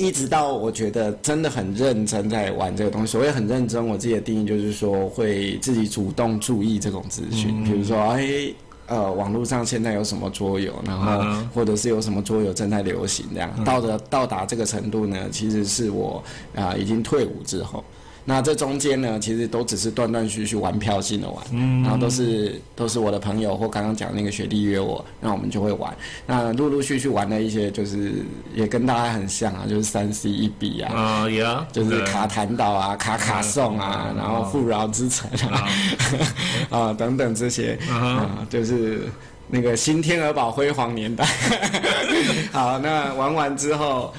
一直到我觉得真的很认真在玩这个东西，我也很认真，我自己的定义就是说会自己主动注意这种资讯，比如说哎呃网络上现在有什么桌游，然后或者是有什么桌游正在流行这样，到的到达这个程度呢，其实是我啊已经退伍之后。那这中间呢，其实都只是断断续续玩票性的玩，然后都是都是我的朋友或刚刚讲那个学弟约我，那我们就会玩。那陆陆续续玩了一些，就是也跟大家很像啊，就是三 C 一比啊，啊，也就是卡坦岛啊，卡卡颂啊，然后富饶之城啊，啊等等这些啊，就是那个新天鹅堡辉煌年代。好，那玩完之后。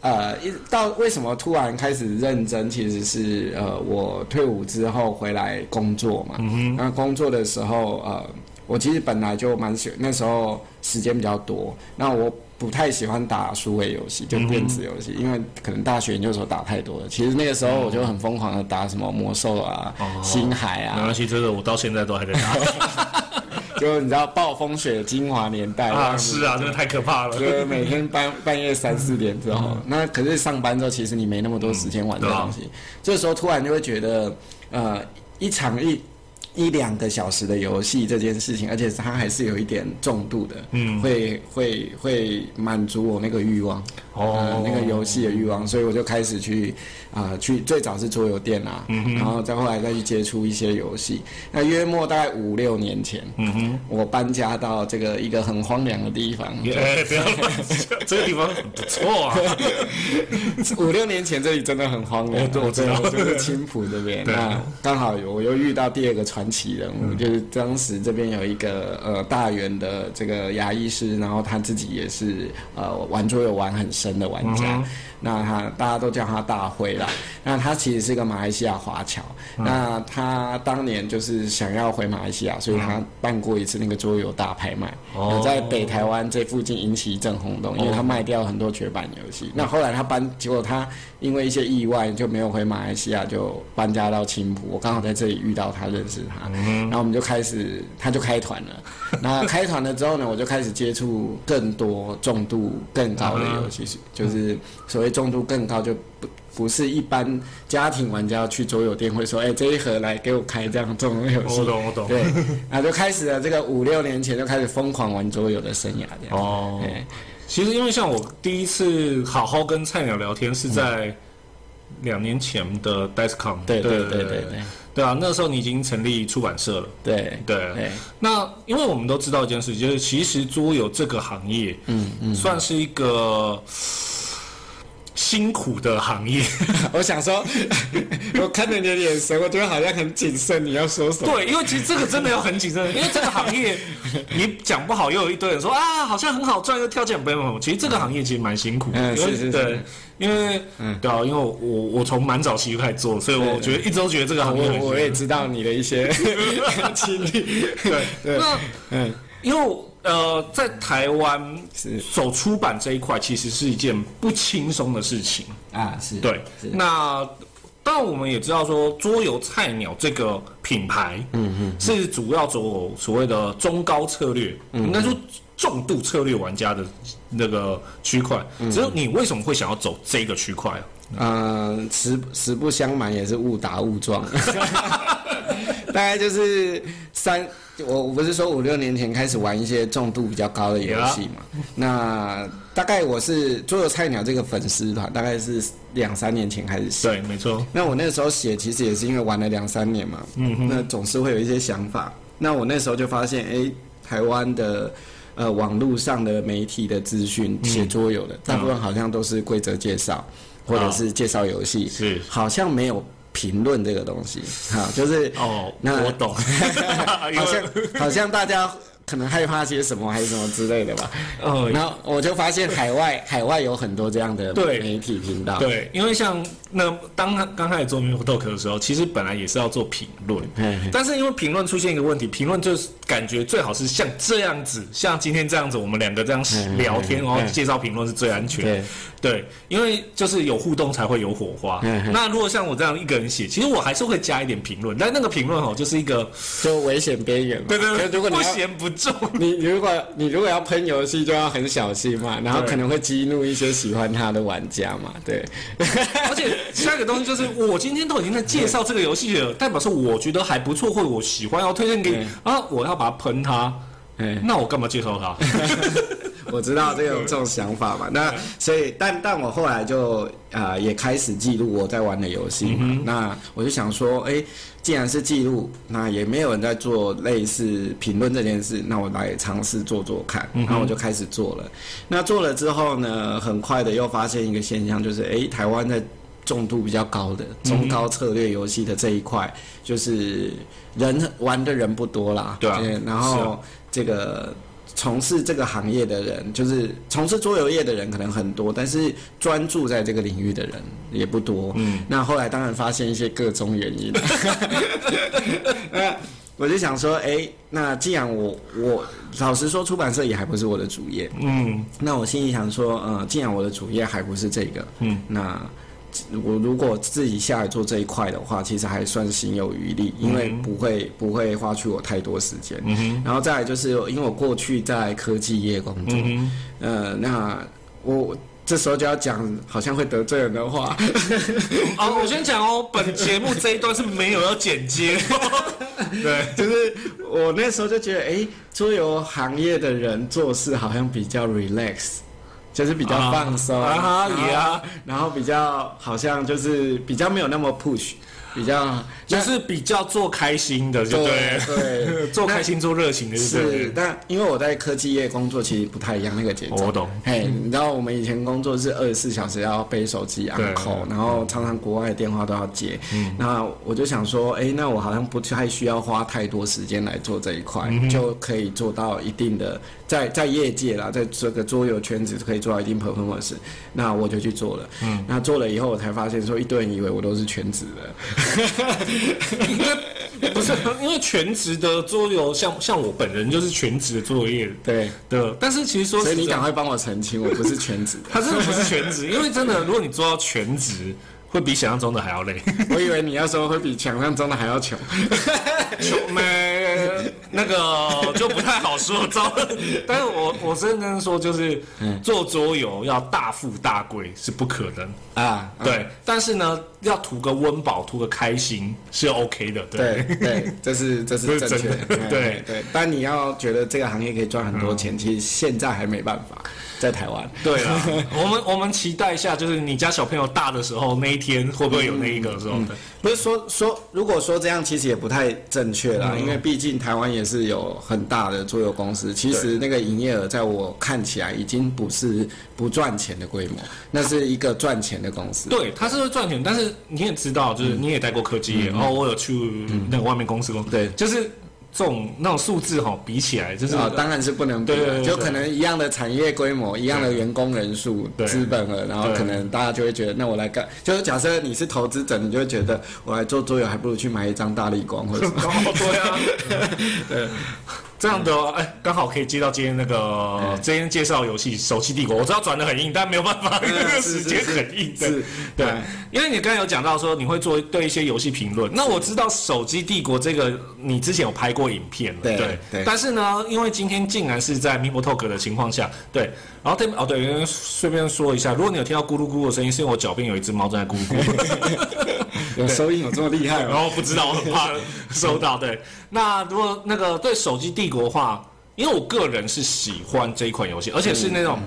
呃，一到为什么突然开始认真？其实是呃，我退伍之后回来工作嘛。嗯那工作的时候，呃，我其实本来就蛮喜，那时候时间比较多。那我不太喜欢打数位游戏，就电子游戏，因为可能大学研究所打太多了。其实那个时候我就很疯狂的打什么魔兽啊、星海啊。没关系，这个我到现在都还在打。就你知道暴风雪的精华年代啊，是啊，真的太可怕了。就每天半半夜三四点之后，那可是上班之后，其实你没那么多时间玩这东西。这时候突然就会觉得，呃，一场一一两个小时的游戏这件事情，而且它还是有一点重度的，嗯会会会满足我那个欲望，哦呃那个游戏的欲望，所以我就开始去啊、去最早是桌游店啊，嗯然后再后来再去接触一些游戏。那约莫大概五六年前，嗯哼，我搬家到这个一个很荒凉的地方，哎，不要，这个地方很不错啊。五六年前这里真的很荒凉啊，我我知道对就是青浦这边。对那刚好有我又遇到第二个传奇人物，就是当时这边有一个呃大元的这个牙医师，然后他自己也是呃玩桌游玩很深的玩家。那他大家都叫他大辉啦。那他其实是个马来西亚华侨。那他当年就是想要回马来西亚，所以他办过一次那个桌游大拍卖，哦有在北台湾这附近引起一阵轰动，因为他卖掉很多绝版游戏。那后来他搬，结果他因为一些意外就没有回马来西亚，就搬家到青浦。我刚好在这里遇到他，认识他，然后我们就开始，他就开团了。那开团了之后呢，我就开始接触更多重度更高的游戏，就是所谓重度更高就不。不是一般家庭玩家去桌游店会说，哎、这一盒来给我开这样这种游戏我，懂，我懂。对，然后就开始了这个五六年前就开始疯狂玩桌游的生涯，这样。哦哎，其实因为像我第一次好好跟菜鸟聊天是在两年前的 Dicecom 对对对对对对对啊，那时候你已经成立出版社了。对对，对，那因为我们都知道一件事，就是其实桌游这个行业，嗯嗯，算是一个辛苦的行业。我想说，我看着你的眼神，我觉得好像很谨慎，你要说什么？对，因为其实这个真的要很谨慎，因为这个行业 你讲不好，又有一堆人说啊，好像很好赚，又跳进没有没有，其实这个行业其实蛮辛苦的。嗯是是是对，因为对啊，因为我我我从蛮早期就开始做，所以我觉得一直都觉得这个行业很我我也知道你的一些经历。对对那嗯，因为呃，在台湾是走出版这一块，其实是一件不轻松的事情。啊，是，对，是那当然我们也知道说，桌游菜鸟这个品牌，嗯嗯，是主要走所谓的中高策略，应该说重度策略玩家的那个区块。只是你为什么会想要走这个区块啊？嗯，实实不相瞒，也是误打误撞。大概就是三，我我不是说五六年前开始玩一些重度比较高的游戏嘛？那大概我是桌游菜鸟这个粉丝团，大概是两三年前开始写。对，没错，那我那时候写，其实也是因为玩了两三年嘛，嗯那总是会有一些想法。那我那时候就发现，哎、台湾的呃网络上的媒体的资讯写桌游的，大部分好像都是规则介绍，或者是介绍游戏，是。好像没有评论这个东西。哈，就是哦，那我懂，好像好像大家可能害怕些什么还是什么之类的吧。呃，然后我就发现海外海外有很多这样的对媒体频道，对，因为像那当他刚开始做 m i Talk 的时候，其实本来也是要做评论，但是因为评论出现一个问题，评论就是感觉最好是像这样子，像今天这样子，我们两个这样嗯聊天，嗯然后介绍评论是最安全的。对对，因为就是有互动才会有火花。那如果像我这样一个人写，其实我还是会加一点评论，但那个评论哦，就是一个就危险边缘嘛。对对对，如果你要咸不重。你你如果你如果要喷游戏，就要很小心嘛，然后可能会激怒一些喜欢他的玩家嘛，对。而且下一个东西就是，我今天都已经在介绍这个游戏了，代表说我觉得还不错，或者我喜欢要推荐给你啊，我要把它喷它，哎，那我干嘛介绍它？我知道这种这种想法嘛，那所以但但我后来就啊、呃也开始记录我在玩的游戏嘛，那我就想说，哎、既然是记录，那也没有人在做类似评论这件事，那我来尝试做做看，然后我就开始做了。那做了之后呢，很快的又发现一个现象，就是哎、台湾在重度比较高的中高策略游戏的这一块，就是人玩的人不多啦，对啊然后啊。这个。从事这个行业的人，就是从事桌游业的人可能很多，但是专注在这个领域的人也不多。嗯，那后来当然发现一些各种原因。那我就想说，哎、那既然我我老实说，出版社也还不是我的主业，嗯那我心里想说，呃，既然我的主业还不是这个，嗯，那我如果自己下来做这一块的话，其实还算心有余力，因为不会不会花去我太多时间。嗯然后再来就是因为我过去在科技业工作，嗯呃，那我这时候就要讲好像会得罪人的话。啊，我先讲哦，本节目这一段是没有要剪接。对，就是我那时候就觉得，哎，桌游行业的人做事好像比较 relax，就是比较放松啊，也啊，然后比较好像就是比较没有那么 push。比较就是比较做开心的，就对对，做开心做热情的，是。但因为我在科技业工作，其实不太一样那个节奏。我懂。嘿，你知道我们以前工作是二十四小时要背手机 on call，然后常常国外的电话都要接。嗯。那我就想说，哎，那我好像不太需要花太多时间来做这一块，就可以做到一定的，在在业界啦，在这个桌游圈子可以做到一定 performance。那我就去做了。嗯。那做了以后，我才发现说，一堆人以为我都是全职的。应 该不是，因为全职的桌游，像像我本人就是全职的作业，对的。但是其实说，所以你赶快帮我澄清，我不是全职，他真的不是全职，因为真的，如果你做到全职。会比想象中的还要累，我以为你要说会比想象中的还要穷，穷没那个就不太好说，糟。但是我我认真说，就是做桌游要大富大贵是不可能。啊，对。但是呢，要图个温饱，图个开心是 OK 的，对。对，这是这是正确，对。对。但你要觉得这个行业可以赚很多钱，其实现在还没办法。在台湾，对啊，我们我们期待一下，就是你家小朋友大的时候那一天，会不会有那一个时候？不是说说，如果说这样，其实也不太正确啦，因为毕竟台湾也是有很大的桌游公司，其实那个营业额在我看起来已经不是不赚钱的规模，那是一个赚钱的公司。对，它是会赚钱，但是你也知道，就是你也待过科技业，然后我有去那个外面公司工作，对，就是。这种那种数字哈，比起来就是啊，当然是不能比的，就可能一样的产业规模，一样的员工人数、资本额，然后可能大家就会觉得，那我来干，就是假设你是投资者，你就会觉得我来做桌游，还不如去买一张大力光或者什么。对啊，对。这样的哎，刚好可以接到今天那个今天介绍游戏《手机帝国》，我知道转的很硬，但没有办法，那个 时间很硬。是，对，因为你刚才有讲到说你会做对一些游戏评论，那我知道《手机帝国》这个你之前有拍过影片了，对对。但是呢，因为今天竟然是在 Mimo Talk 的情况下，对，然后对哦对，顺便说一下，如果你有听到咕噜咕噜的声音，是因为我脚边有一只猫正在咕噜咕。有收音有这么厉害吗？然后不知道，我很怕收到。对，那如果那个对手机帝国的话，因为我个人是喜欢这一款游戏，而且是那种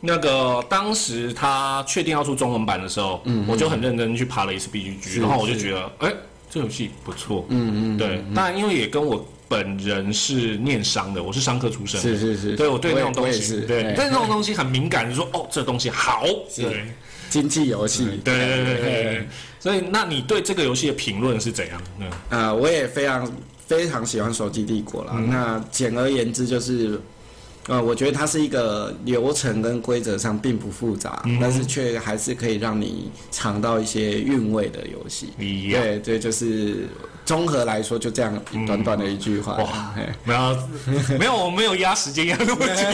那个当时他确定要出中文版的时候，嗯，我就很认真去爬了一次 B G G，然后我就觉得，哎，这游戏不错，嗯嗯，对。当然，因为也跟我本人是念商的，我是商科出身，是是是，对我对那种东西，对，对那种东西很敏感，就说哦，这东西好，对。经济游戏，对对对对，所以那你对这个游戏的评论是怎样？嗯，呃，我也非常非常喜欢《手机帝国》了。那简而言之就是，呃，我觉得它是一个流程跟规则上并不复杂，但是却还是可以让你尝到一些韵味的游戏。对，对，就是。综合来说，就这样短短的一句话。哇，没有，没有，我没有压时间压那么紧。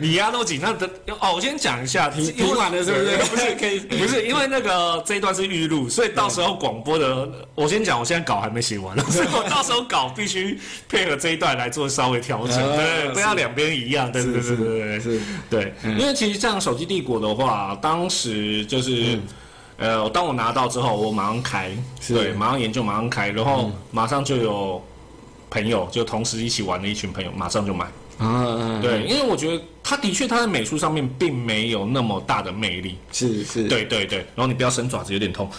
你压那么紧，那的哦，我先讲一下，听完了是不是？不是，可以，不是，因为那个这一段是预录，所以到时候广播的，我先讲，我现在稿还没写完，所以我到时候稿必须配合这一段来做稍微调整，对，不要两边一样，对对对对对对，对，因为其实像手机帝国的话，当时就是。呃，当我拿到之后，我马上开，对，马上研究，马上开，然后马上就有朋友，就同时一起玩的一群朋友，马上就买。啊，对，因为我觉得他的确他在美术上面并没有那么大的魅力。是是，对对对，然后你不要伸爪子，有点痛。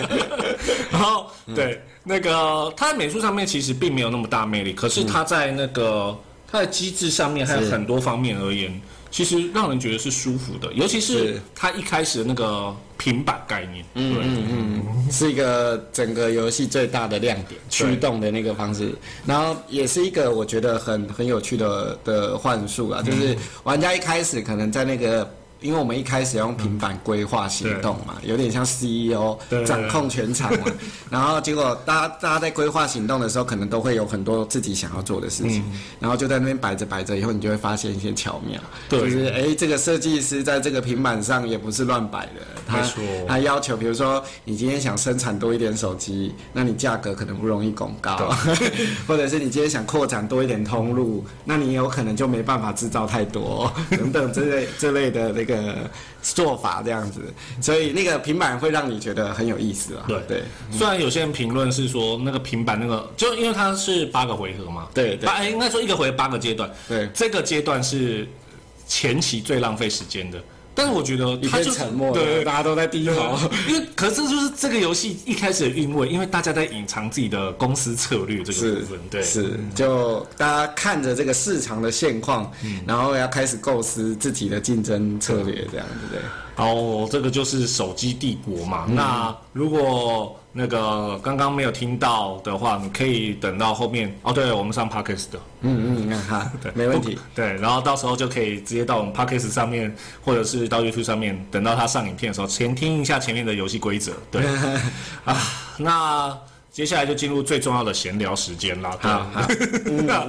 然后对那个他在美术上面其实并没有那么大魅力，可是他在那个他的机制上面还有很多方面而言。其实让人觉得是舒服的，尤其是它一开始的那个平板概念，嗯嗯嗯，是一个整个游戏最大的亮点，驱动的那个方式，然后也是一个我觉得很很有趣的的幻术啊，就是玩家一开始可能在那个因为我们一开始要用平板规划行动嘛，有点像 CEO 掌控全场嘛。然后结果大家大家在规划行动的时候，可能都会有很多自己想要做的事情，嗯。然后就在那边摆着摆着，以后你就会发现一些巧妙，对。就是哎，这个设计师在这个平板上也不是乱摆的，他没错。他要求，比如说你今天想生产多一点手机，那你价格可能不容易拱高，或者是你今天想扩展多一点通路，那你有可能就没办法制造太多 等等这类这类的那个做法这样子，所以那个平板会让你觉得很有意思啊。对。对。虽然有些人评论是说那个平板那个，就因为它是八个回合嘛，对对。应该说一个回合八个阶段，对，这个阶段是前期最浪费时间的。但是我觉得一片它就沉默了，对大家都在低头。因为可是就是这个游戏一开始的韵味，因为大家在隐藏自己的公司策略这个是部分，对，是，就大家看着这个市场的现况，然后要开始构思自己的竞争策略，这样子对。哦这个就是手机帝国嘛。那如果那个刚刚没有听到的话，你可以等到后面哦。对，我们上 parkest 的，嗯嗯嗯，哈，对，没问题。对，然后到时候就可以直接到我们 parkest 上面，或者是到 YouTube 上面，等到它上影片的时候，先听一下前面的游戏规则。对 啊，那接下来就进入最重要的闲聊时间啦。对好好，那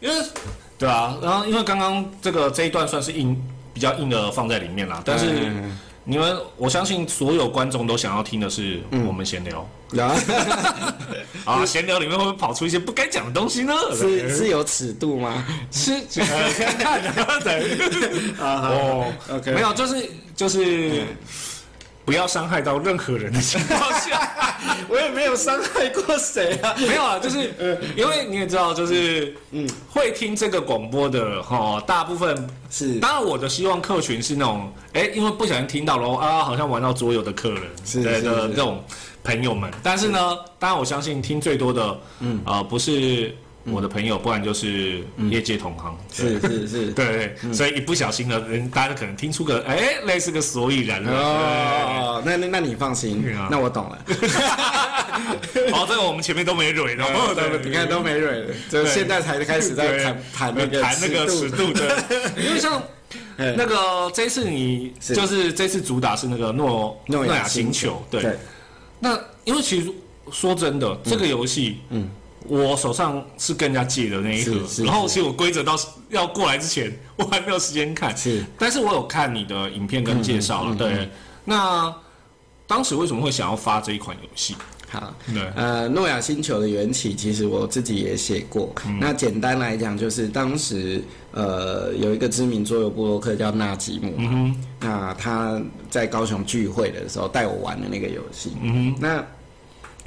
因为对啊，然后因为刚刚这个这一段算是硬比较硬的放在里面啦，但是嗯你们我相信所有观众都想要听的是我们闲聊、啊，闲聊里面会不会跑出一些不该讲的东西呢？是是有尺度吗？是呃看 看的，哦 OK 没有，就是就是不要伤害到任何人的情况下。我也没有伤害过谁啊。没有啊，就是因为你也知道，就是嗯，会听这个广播的哈，大部分是当然我的希望客群是那种，哎，因为不小心听到了啊，好像玩到桌游的客人，对是的这种朋友们。但是呢，当然我相信听最多的，嗯，呃，不是我的朋友，不然就是业界同行，是是是。对，所以一不小心的人，大家可能听出个哎，类似个所以然了。哦，那那那你放心那我懂了。对 哦，这个我们前面都没蕊的，你看都没蕊了，就现在才开始在谈谈那个谈那个尺度。的，因为像哎那个这一次你就是这次主打是那个诺诺亚亚星星球，对。对，那因为其实说真的，这个游戏，嗯，我手上是跟人家借的那一盒然后其实我规则到要过来之前，我还没有时间看，是，但是我有看你的影片跟介绍了，对。那当时为什么会想要发这一款游戏？好。对，呃，诺亚星球的缘起，其实我自己也写过。那简单来讲，就是当时呃有一个知名桌游布洛克叫纳吉姆，那他在高雄聚会的时候带我玩的那个游戏。嗯那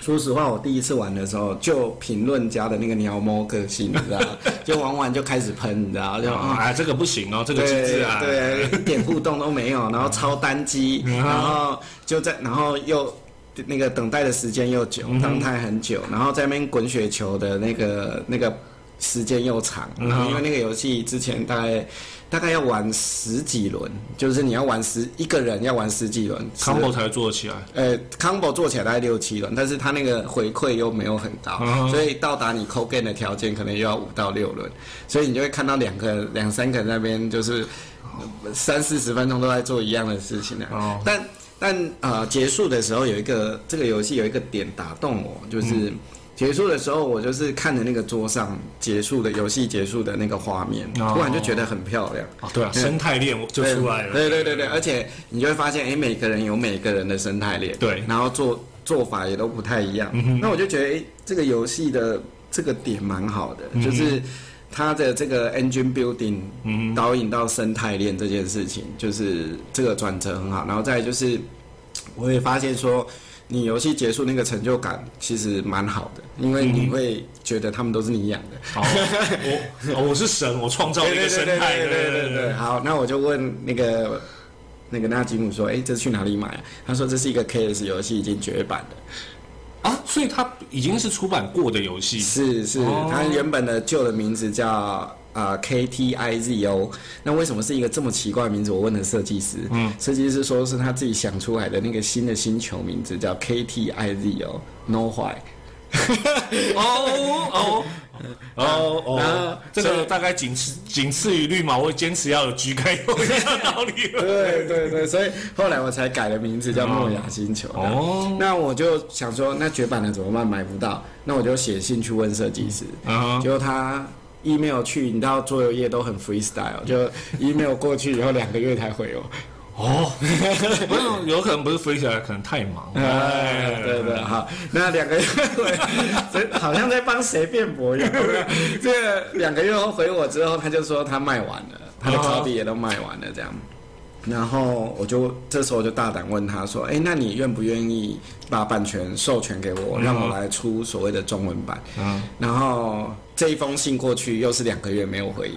说实话，我第一次玩的时候，就评论家的那个鸟猫个性，你知道吗，就玩完就开始喷，你知道，就哼，啊。啊，这个不行哦，这个机对制啊，对，一点互动都没有，然后超单机，嗯然后就在，然后又那个等待的时间又久，等待很久，然后在那边滚雪球的那个那个时间又长，嗯然后因为那个游戏之前大概大概要玩十几轮，就是你要玩十一个人要玩十几轮 combo 才会做得起来。呃，combo 做起来大概六七轮，但是它那个回馈又没有很高，嗯所以到达你扣 game 的条件可能又要五到六轮，所以你就会看到两个两三个人那边就是呃三四十分钟都在做一样的事情呢、哦。但但呃结束的时候有一个这个游戏有一个点打动我，就是。嗯结束的时候，我就是看着那个桌上结束的游戏结束的那个画面，哦突然就觉得很漂亮。哦，对啊，生态链就出来了。对对对对，而且你就会发现，哎，每个人有每个人的生态链，对嗯然后做做法也都不太一样。那我就觉得，哎，这个游戏的这个点蛮好嗯的，就是它的这个 engine building 导引到生态链这件事情，就是这个转折很好。然后再就是，我也发现说。你游戏结束那个成就感其实蛮好的，因为你会觉得他们都是你养的。哦，我哦我是神，我创造了一个生态。对对对对。好，那我就问那个那个纳吉姆说：“哎，这去哪里买啊？”他说：“这是一个 KS 游戏，已经绝版的。啊，所以它已经是出版过的游戏。是是，哦它原本的旧的名字叫啊、KTIZO。那为什么是一个这么奇怪的名字？我问了设计师，嗯，设计师说是他自己想出来的那个新的星球名字叫 KTIZO，No Why。哦哦然后然后哦，这个大概仅次仅次于绿毛会坚持要有橘该有一样的道理 了。对对对，所以后来我才改了名字叫诺亚星球。哦，那我就想说，那绝版的怎么办？买不到，那我就写信去问设计师。啊结果他 email 去，你知道桌游业都很 freestyle，就 email 过去以后两个月才回我。哦，不是，有可能不是飞起来，可能太忙。哎，对对，好，那两个月好像在帮谁辩驳一样。这个两个月后回我之后，他就说他卖完了，他的 copy 也都卖完了，这样。然后我就这时候我就大胆问他说：“哎，那你愿不愿意把版权授权给我，让我来出所谓的中文版？”嗯，然后这一封信过去又是两个月没有回应，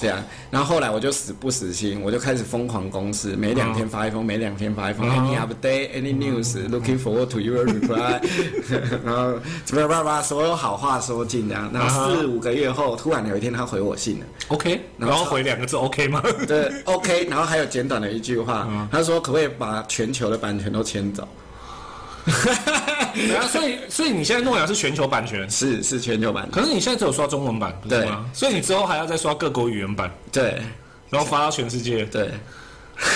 这样。然后后来我就死不死心，我就开始疯狂攻势，每两天发一封，每两天发一封。Any update, any news? Looking forward to your reply。然后叭叭叭，所有好话说尽这样。然后四五个月后，突然有一天他回我信了。OK，然后回两个字 OK 吗？对，OK，然后还有简短的一句话，他说可不可以把全球的版权都签走？对啊，所以所以你现在诺亚是全球版权，是是全球版，可是你现在只有刷中文版，不是吗？所以你之后还要再刷各国语言版，对。然后发到全世界。对。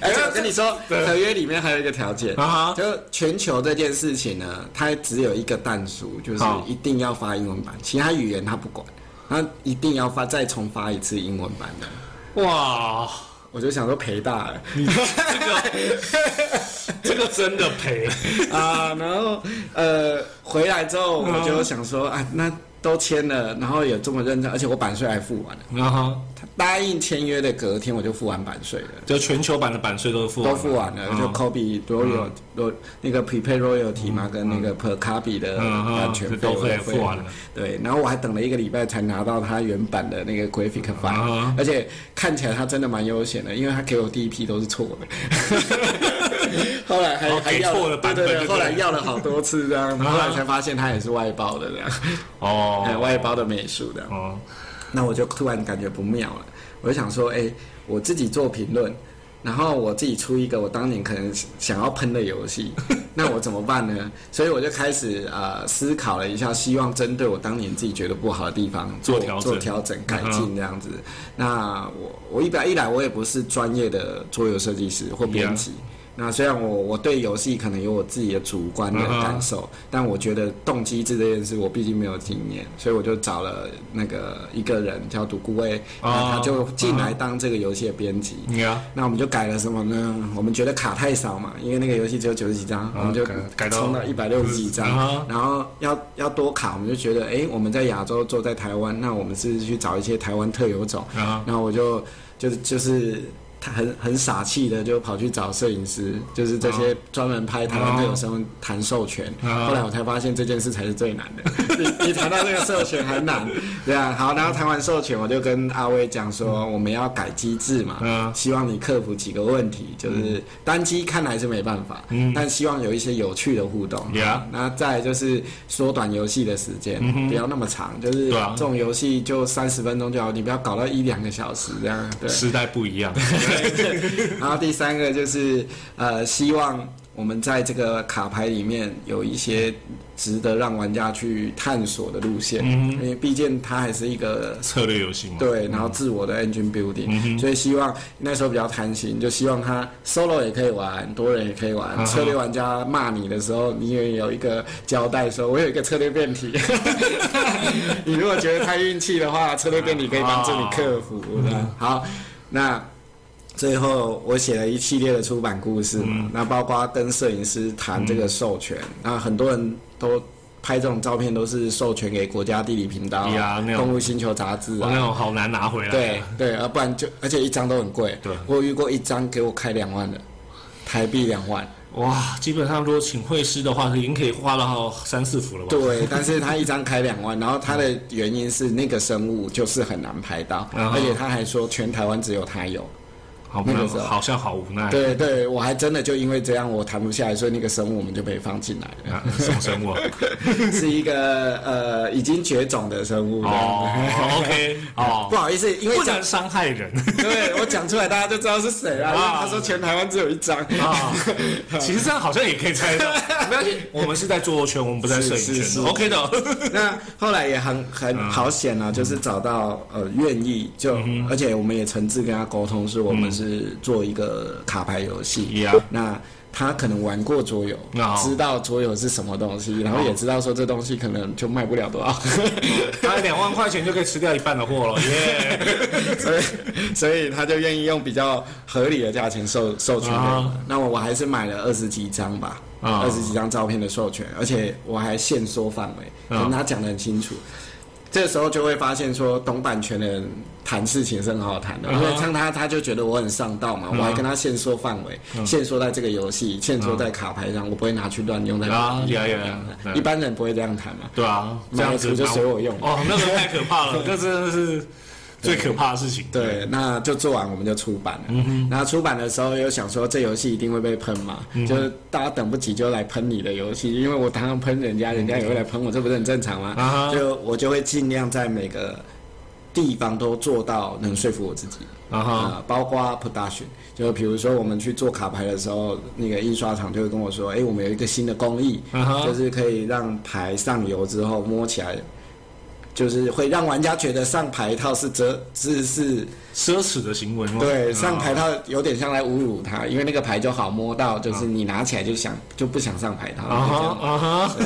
而且我跟你说，合约里面还有一个条件，啊，就全球这件事情呢，它只有一个弹书，就是一定要发英文版，其他语言它不管，它一定要发再重发一次英文版的。哇，我就想说赔大了这个 这个真的赔。啊，然后呃回来之后我就想说啊，那都签了，然后也这么认真，而且我版税还付完了，然后他答应签约的隔天我就付完版税了。就全球版的版税都付完都付完了，就嗯 Kobe royal roy 那个 prepay royalty 嘛，跟那个 per copy 的版权费都付完了。对，然后我还等了一个礼拜才拿到他原版的那个 graphic file，嗯而且看起来他真的蛮悠闲的，因为他给我第一批都是错的。后来还哦还要了版本对对对，后来要了好多次这样，后来才发现他也是外包的这样，哎哦外包的美术这样。哦，那我就突然感觉不妙了，我就想说，哎、我自己做评论，然后我自己出一个我当年可能想要喷的游戏，那我怎么办呢？所以我就开始呃思考了一下，希望针对我当年自己觉得不好的地方做调整做调整、改进这样子。那我我一表一来我也不是专业的桌游设计师或编辑。那虽然我我对游戏可能有我自己的主观的感受，但我觉得动机制这件事我毕竟没有经验，所以我就找了那个一个人叫独孤卫，那他就进来当这个游戏的编辑。那我们就改了什么呢？我们觉得卡太少嘛，因为那个游戏只有九十几张，我们就改改到冲到一百六十几张啊，然后要要多卡，我们就觉得，哎，我们在亚洲做在台湾，那我们是去找一些台湾特有种，啊，然后我就就就是他很很傻气的就跑去找摄影师，就是这些专门拍台湾特有生物谈授权。啊后来我才发现这件事才是最难的，比比谈到这个授权还难。对啊，好，然后谈完授权，我就跟阿威讲说，我们要改机制嘛，嗯希望你克服几个问题，就是单机看来是没办法，嗯但希望有一些有趣的互动。那再来就是缩短游戏的时间，不要那么长，就是这种游戏就三十分钟就好，你不要搞到一两个小时这样。对，时代不一样。然后第三个就是呃，希望我们在这个卡牌里面有一些值得让玩家去探索的路线，嗯因为毕竟它还是一个策略游戏嘛。对，然后自我的 engine building，、所以希望那时候比较贪心，就希望它 solo 也可以玩，多人也可以玩。策略玩家骂你的时候，你也有一个交代说，我有一个策略变体。你如果觉得太运气的话，策略变体可以帮助你克服。的好，那。最后，我写了一系列的出版故事嘛，那包括跟摄影师谈这个授权，那很多人都拍这种照片都是授权给国家地理频道、呀那种动物星球杂志啊，我那种好难拿回来。对，对，要不然就而且一张都很贵。对我遇过一张给我开两万的，台币两万。哇，基本上如果请绘师的话，已经可以画到三四幅了吧？对，但是他一张开两万，然后他的原因是那个生物就是很难拍到，而且他还说全台湾只有他有。好那个时候好像好无奈。对对，我还真的就因为这样我谈不下来，所以那个生物我们就被放进来了，啊，什么生物啊？是一个呃已经绝种的生物。哦，OK，哦 不，好意思，因为讲不能伤害人 对我讲出来，大家就知道是谁了。啊他说全台湾只有一张啊。其实这样好像也可以猜到，没关系，我们是在做圈，我们不在摄影圈是是是，OK 的。那后来也很很好险啊，就是找到呃愿意就，而且我们也诚挚跟他沟通，是我们是做一个卡牌游戏。那他可能玩过桌游哦知道桌游是什么东西，然后也知道说这东西可能就卖不了多少，他两万块钱就可以吃掉一半的货了，耶！所以所以他就愿意用比较合理的价钱授授权给我。那我我还是买了二十几张吧，啊二十几张照片的授权，而且我还限缩范围，啊跟他讲的很清楚。这时候就会发现说，懂版权的人谈事情是很好谈的，啊因为像他，他就觉得我很上道嘛，我还跟他限缩范围，嗯。限缩在这个游戏，限缩在卡牌上，我不会拿去乱用在啊一般人不会这样谈嘛。对啊，这样子就随我用。哦，那个太可怕了，那真的是最可怕的事情。对，那就做完我们就出版了。嗯然后出版的时候又想说这游戏一定会被喷嘛，嗯就是大家等不及就来喷你的游戏，因为我常常喷人家，人家也会来喷我，这不是很正常吗？啊哈就我就会尽量在每个地方都做到能说服我自己。啊哈，啊，包括 production，就比如说我们去做卡牌的时候，那个印刷厂就会跟我说，哎、我们有一个新的工艺就是可以让牌上油之后摸起来，就是会让玩家觉得上牌套是遮是是，奢侈的行为吗？对，啊上牌套有点像来侮辱他，因为那个牌就好摸到，就是你拿起来就想就不想上牌套，啊哈啊哈，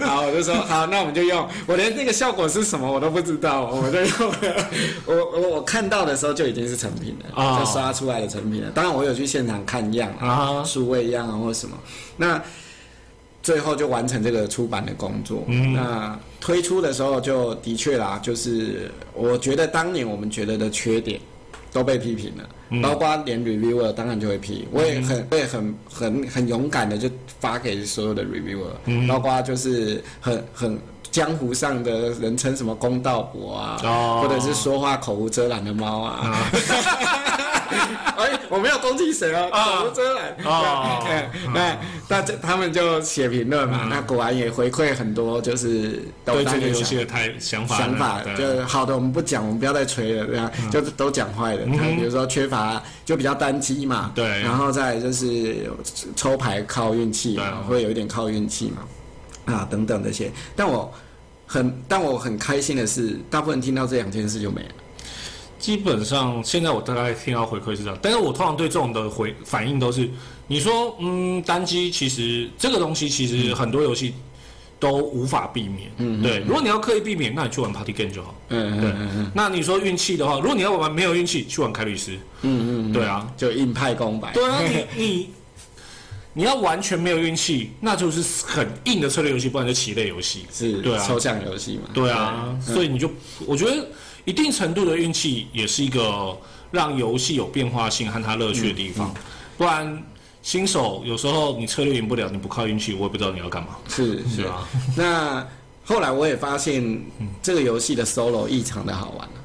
好，我就说好，那我们就用。我连那个效果是什么我都不知道，我们就用。我我我看到的时候就已经是成品了，哦就刷出来的成品了。当然我有去现场看样啊数位样啊或什么。那最后就完成这个出版的工作。嗯那推出的时候就的确啦，就是我觉得当年我们觉得的缺点都被批评了。嗯包括连 reviewer 当然就会批，我也很我也很很很勇敢的就发给所有的 reviewer，、包嗯括就是很很江湖上的人称什么公道伯啊，哦。或者是说话口无遮拦的猫啊。哎，我没有攻击谁哦，啊口无遮拦。哦对 那大家他们就写评论嘛，那果然也回馈很多，就是都对这个游戏的太想法想法，就是好的我们不讲，我们不要再吹了，这样、就是都讲坏的。他比如说缺乏就比较单机嘛，对。然后再就是抽牌靠运气嘛，会有一点靠运气嘛，啊等等这些。但我很但我很开心的是，大部分听到这两件事就没了。基本上现在我大概听到回馈是这样，但是我通常对这种的回反应都是，你说嗯单机其实这个东西其实很多游戏都无法避免，嗯，对，如果你要刻意避免，那你去玩 Party Game 就好，嗯对嗯嗯，那你说运气的话，如果你要玩没有运气，去玩凯律师，嗯嗯，对啊，就硬派公白。对啊，你你你要完全没有运气，那就是很硬的策略游戏，不然就棋类游戏，是对啊。抽象游戏嘛？对啊，所以你就我觉得一定程度的运气也是一个让游戏有变化性和它乐趣的地方，不然新手有时候你策略赢不了，你不靠运气，我也不知道你要干嘛，是是。啊？那后来我也发现这个游戏的 solo 异常的好玩啊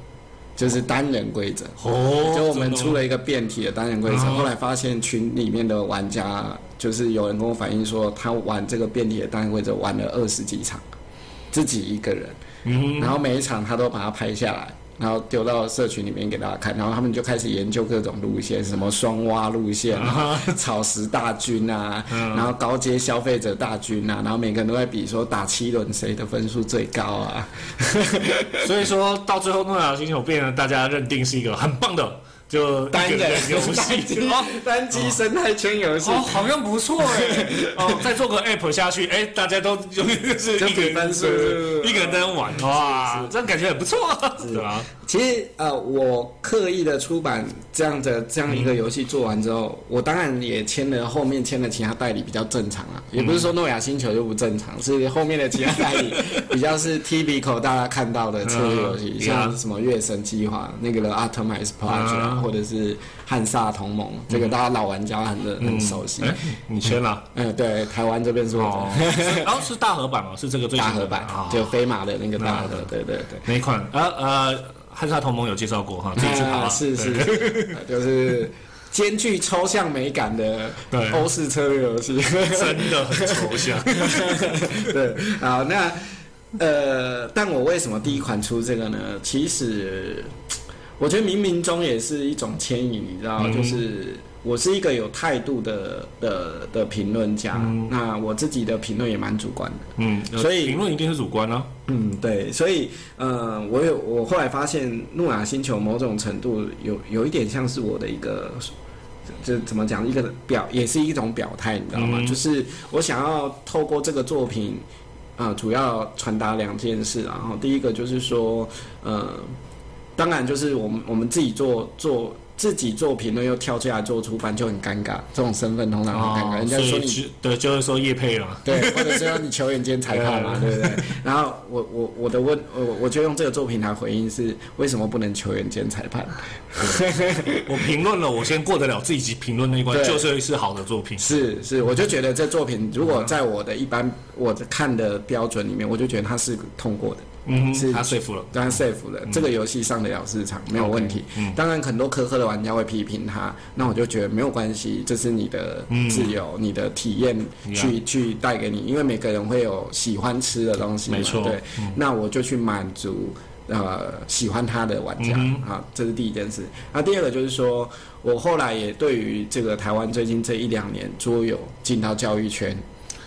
就是单人规则。哦就我们出了一个变体的单人规则，哦后来发现群里面的玩家，就是有人跟我反映说，他玩这个变体的单人规则玩了二十几场，自己一个人，嗯然后每一场他都把它拍下来，然后丢到社群里面给大家看，然后他们就开始研究各种路线，什么双挖路线啊、草食大军啊，然后高阶消费者大军啊，然后每个人都在比说打七轮谁的分数最高啊。所以说到最后，诺亚星球变得大家认定是一个很棒的就单人游戏 哦。单机生态圈游戏哦，，好像不错哎！哦，再做个 app 下去，哎，大家都就是就一个人比分数一个人在那玩，哇，这样感觉很不错啊，对吧？其实呃，我刻意的出版这样的这样一个游戏做完之后，我当然也签了后面签了其他代理比较正常啊，也不是说诺亚星球就不正常，是后面的其他代理 比较是 typical 大家看到的策略游戏，嗯像什么月神计划那个的 Atomize Project，、或者是汉萨同盟，这个大家老玩家很很熟悉。哎，你签了？嗯，对，台湾这边是我。哦，然 后是大合版哦，是这个最大合版啊，就飞马的那个大合，对对对。哪一款？呃呃汉莎同盟有介绍过哈，自己去爬。是是，就是兼具抽象美感的欧式策略游戏，真的很抽象。对，好，那呃，但我为什么第一款出这个呢？其实我觉得冥冥中也是一种牵引，你知道，就是。我是一个有态度的的的评论家，那我自己的评论也蛮主观的，嗯，所以评论一定是主观啊，嗯，对，所以呃，我有我后来发现，诺亚星球某种程度有有一点像是我的一个，就怎么讲，一个表也是一种表态，你知道吗？就是我想要透过这个作品，啊，主要传达两件事，然后第一个就是说，呃，当然就是我们我们自己做做。自己做评论又跳出来做出版就很尴尬，这种身份通常很尴尬。人家说你对，就是说叶配了，对，或者是说你球员兼裁判嘛，对不对？然后我我我的问，我我就用这个作品来回应是为什么不能球员兼裁判？我评论了，我先过得了自己评论那一关，就是是好的作品。是是，我就觉得这作品如果在我的一般我看的标准里面，我就觉得它是通过的。嗯，是他说服了，当然 safe 了。这个游戏上得了市场，没有问题。当然，很多苛刻的玩家会批评他，那我就觉得没有关系，这是你的自由，你的体验去去带给你。因为每个人会有喜欢吃的东西，没错。对，那我就去满足呃喜欢他的玩家啊，这是第一件事。那第二个就是说，我后来也对于这个台湾最近这一两年桌游进到教育圈。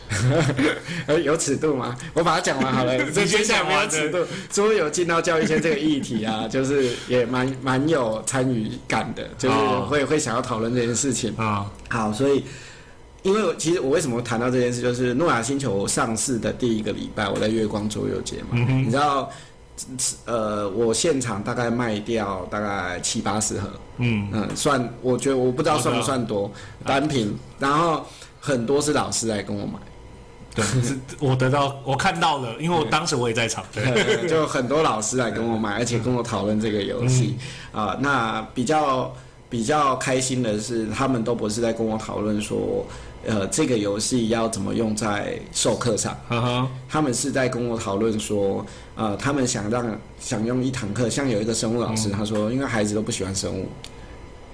有尺度吗？我把它讲完好了。这接下来没有尺度。桌游进到教育圈这个议题啊，就是也蛮蛮有参与感的，就是会会想要讨论这件事情啊。好，所以因为其实我为什么谈到这件事，就是诺亚星球上市的第一个礼拜，我在月光桌游节嘛，你知道，呃，我现场大概卖掉大概七八十盒，嗯嗯，算，我觉得我不知道算不算多单品，然后很多是老师来跟我买。对，我得到，我看到了，因为我当时我也在场，对，就很多老师来跟我买，而且跟我讨论这个游戏啊。那比较比较开心的是，他们都不是在跟我讨论说，呃，这个游戏要怎么用在授课上，他们是在跟我讨论说，呃，他们想让想用一堂课，像有一个生物老师，他说，因为孩子都不喜欢生物。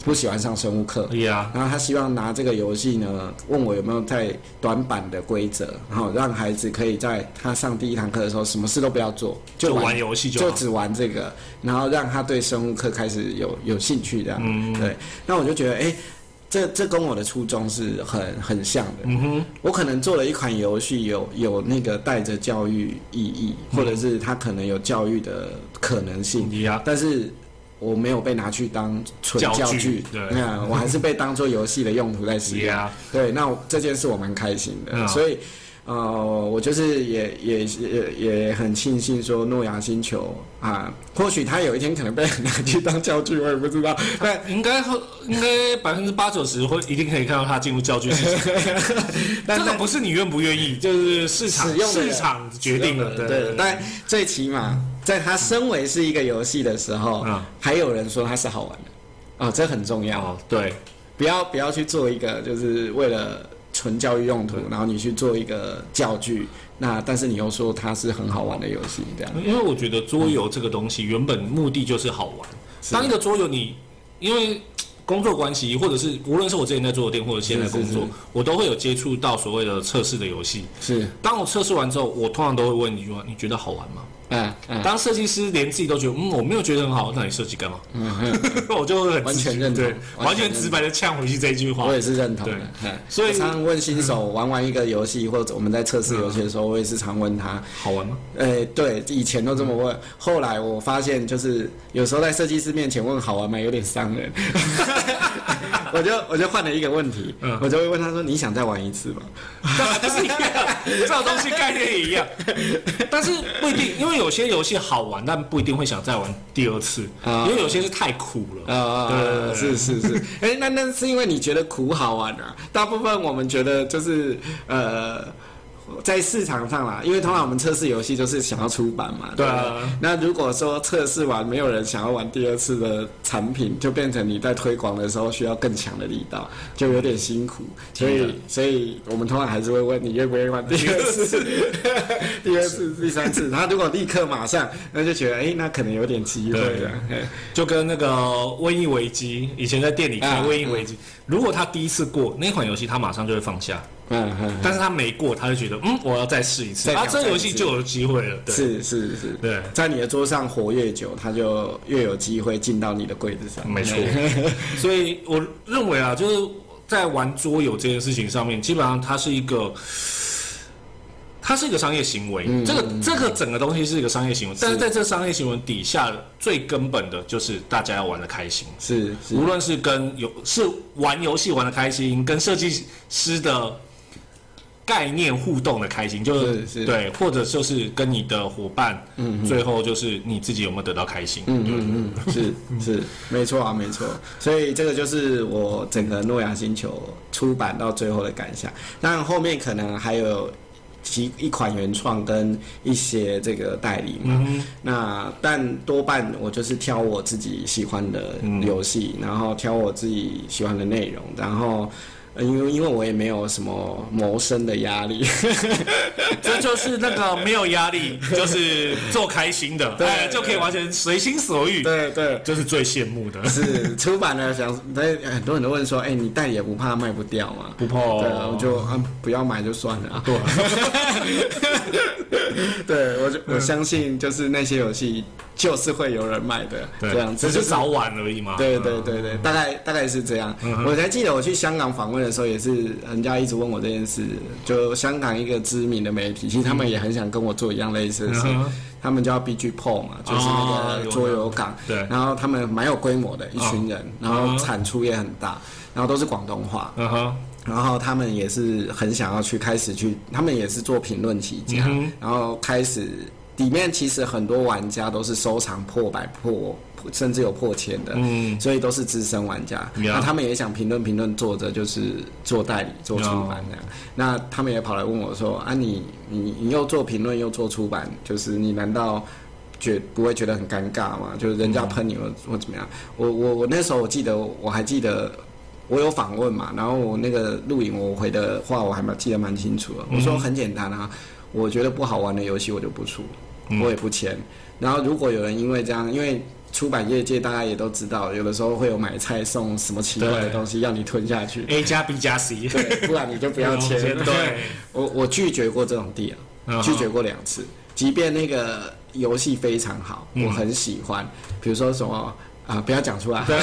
不喜欢上生物课，然后他希望拿这个游戏呢，问我有没有在短板的规则，然后让孩子可以在他上第一堂课的时候，什么事都不要做，就玩游戏，就只玩这个，然后让他对生物课开始有有兴趣这样。对，那我就觉得，哎，这这跟我的初衷是很很像的。嗯哼，我可能做了一款游戏，有有那个带着教育意义，或者是他可能有教育的可能性，但是。我没有被拿去当纯教具，那我还是被当做游戏的用途在使用。对，那这件事我蛮开心的，所以，呃，我就是也也也也很庆幸说诺亚星球啊，或许他有一天可能被拿去当教具，我也不知道。但应该应该百分之八九十会一定可以看到他进入教具 市场。但这个不是你愿不愿意，就是市场市场决定了。对，但最起码。在他身为是一个游戏的时候，还有人说它是好玩的，哦，这很重要。对，不要不要去做一个就是为了纯教育用途，然后你去做一个教具，那但是你又说它是很好玩的游戏，这样。因为我觉得桌游这个东西原本目的就是好玩。当一个桌游你因为工作关系，或者是无论是我之前在做的店，或者现在工作，我都会有接触到所谓的测试的游戏。是，当我测试完之后，我通常都会问一句话：你觉得好玩吗？嗯，当设计师连自己都觉得，嗯，我没有觉得很好，那你设计干嘛？嗯，我就很完全认同，完全直白的呛回去这一句话。我也是认同的。所以常问新手玩完一个游戏，或者我们在测试游戏的时候，我也是常问他好玩吗？诶，对，以前都这么问，后来我发现，就是有时候在设计师面前问好玩吗，有点伤人。我就我就换了一个问题，我就会问他说：“你想再玩一次吗？”不是一样，这种东西概念也一样，但是不一定，因为有些游戏好玩，但不一定会想再玩第二次，因为有些是太苦了。啊，对，是是是。哎，那那是因为你觉得苦好玩啊？大部分我们觉得就是呃。在市场上啦，因为通常我们测试游戏就是想要出版嘛，对啊那如果说测试完没有人想要玩第二次的产品，就变成你在推广的时候需要更强的力道，就有点辛苦。所以，所以我们通常还是会问你愿不愿意玩第二次、第二次、第三次。他如果立刻马上，那就觉得哎、那可能有点机会对了。就跟那个瘟疫危机，以前在店里开啊瘟疫危机，如果他第一次过那款游戏，他马上就会放下，嗯嗯，但是他没过，他就觉得嗯，我要再试一次，啊，这个游戏就有机会了，对，是是是，对。在你的桌上活越久，他就越有机会进到你的柜子上。没错。所以我认为啊，就是在玩桌游这件事情上面，基本上它是一个。它是一个商业行为，嗯这个这个整个东西是一个商业行为，但是在这商业行为底下，最根本的就是大家要玩的开心。是是。无论是跟游是玩游戏玩的开心，跟设计师的概念互动的开心，就是对，或者就是跟你的伙伴，嗯，最后就是你自己有没有得到开心，嗯嗯嗯，是是，没错啊，没错。所以这个就是我整个诺亚星球出版到最后的感想。当然后面可能还有其一款原创跟一些这个代理嘛。嗯那但多半我就是挑我自己喜欢的游戏，然后挑我自己喜欢的内容，然后。呃因为因为我也没有什么谋生的压力，这就是那个没有压力，就是做开心的，对。哎，就可以完全随心所欲，对对，这是最羡慕的，是出版了想，那很多人都问说，哎、你代理也不怕卖不掉吗？不怕。哦对啊，我就啊不要买就算了。啊。对，对，我就我相信，就是那些游戏就是会有人买的，这样只是早晚而已嘛，对对对对，大概大概是这样。我才记得我去香港访问的时候，也是人家一直问我这件事。就香港一个知名的媒体，其实他们也很想跟我做一样类似的事。嗯他们叫 BG p o 嘛，就是那个桌游港。对然后他们蛮有规模的一群人，然后嗯产出也很大，然后都是广东话。嗯哼，然后他们也是很想要去开始去，他们也是做评论起家，嗯然后开始里面其实很多玩家都是收藏破百破，甚至有破千的，嗯所以都是资深玩家。那他们也想评论评论，作者就是做代理、做出版这样。那他们也跑来问我说：“啊你，你你又做评论又做出版，就是你难道？”觉不会觉得很尴尬吗？就是人家喷你或或怎么样？我我我那时候我记得我还记得我有访问嘛，然后我那个录影我回的话我还蛮记得蛮清楚的。我说很简单啊，我觉得不好玩的游戏我就不出，我也不签。然后如果有人因为这样，因为出版业界大家也都知道，有的时候会有买菜送什么奇怪的对东西要你吞下去，A 加 B 加 C，对，不然你就不要签。对，我我拒绝过这种地啊，拒绝过两次，即便那个游戏非常好，嗯。我很喜欢，比如说什么啊，不要讲出来。对，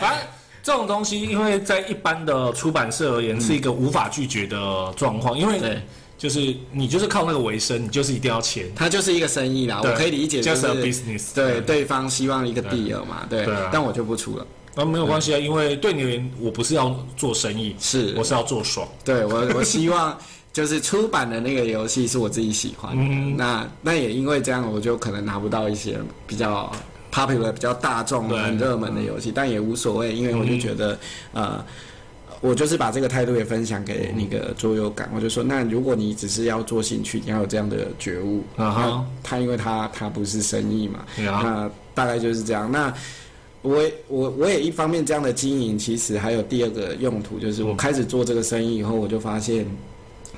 反正这种东西，因为在一般的出版社而言，是一个无法拒绝的状况，因为对就是你就是靠那个为生，你就是一定要钱。它就是一个生意啦，我可以理解，就是 business，对对方希望一个 deal 嘛，对但我就不出了。啊，没有关系啊，因为对你而言，我不是要做生意，是我是要做爽。对我，我希望就是出版的那个游戏是我自己喜欢的。嗯那那也因为这样，我就可能拿不到一些比较 popular、比较大众、对很热门的游戏，但也无所谓，因为我就觉得，呃。我就是把这个态度也分享给那个桌游感，我就说，那如果你只是要做兴趣，你要有这样的觉悟。啊哈他因为他他不是生意嘛，那大概就是这样。那我我我也一方面这样的经营，其实还有第二个用途，就是我开始做这个生意以后，我就发现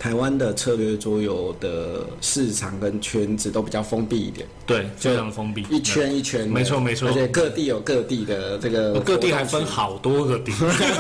台湾的策略桌游的市场跟圈子都比较封闭一点，对，非常封闭，一圈一圈的，没错没错。而且各地有各地的这个，各地还分好多个地。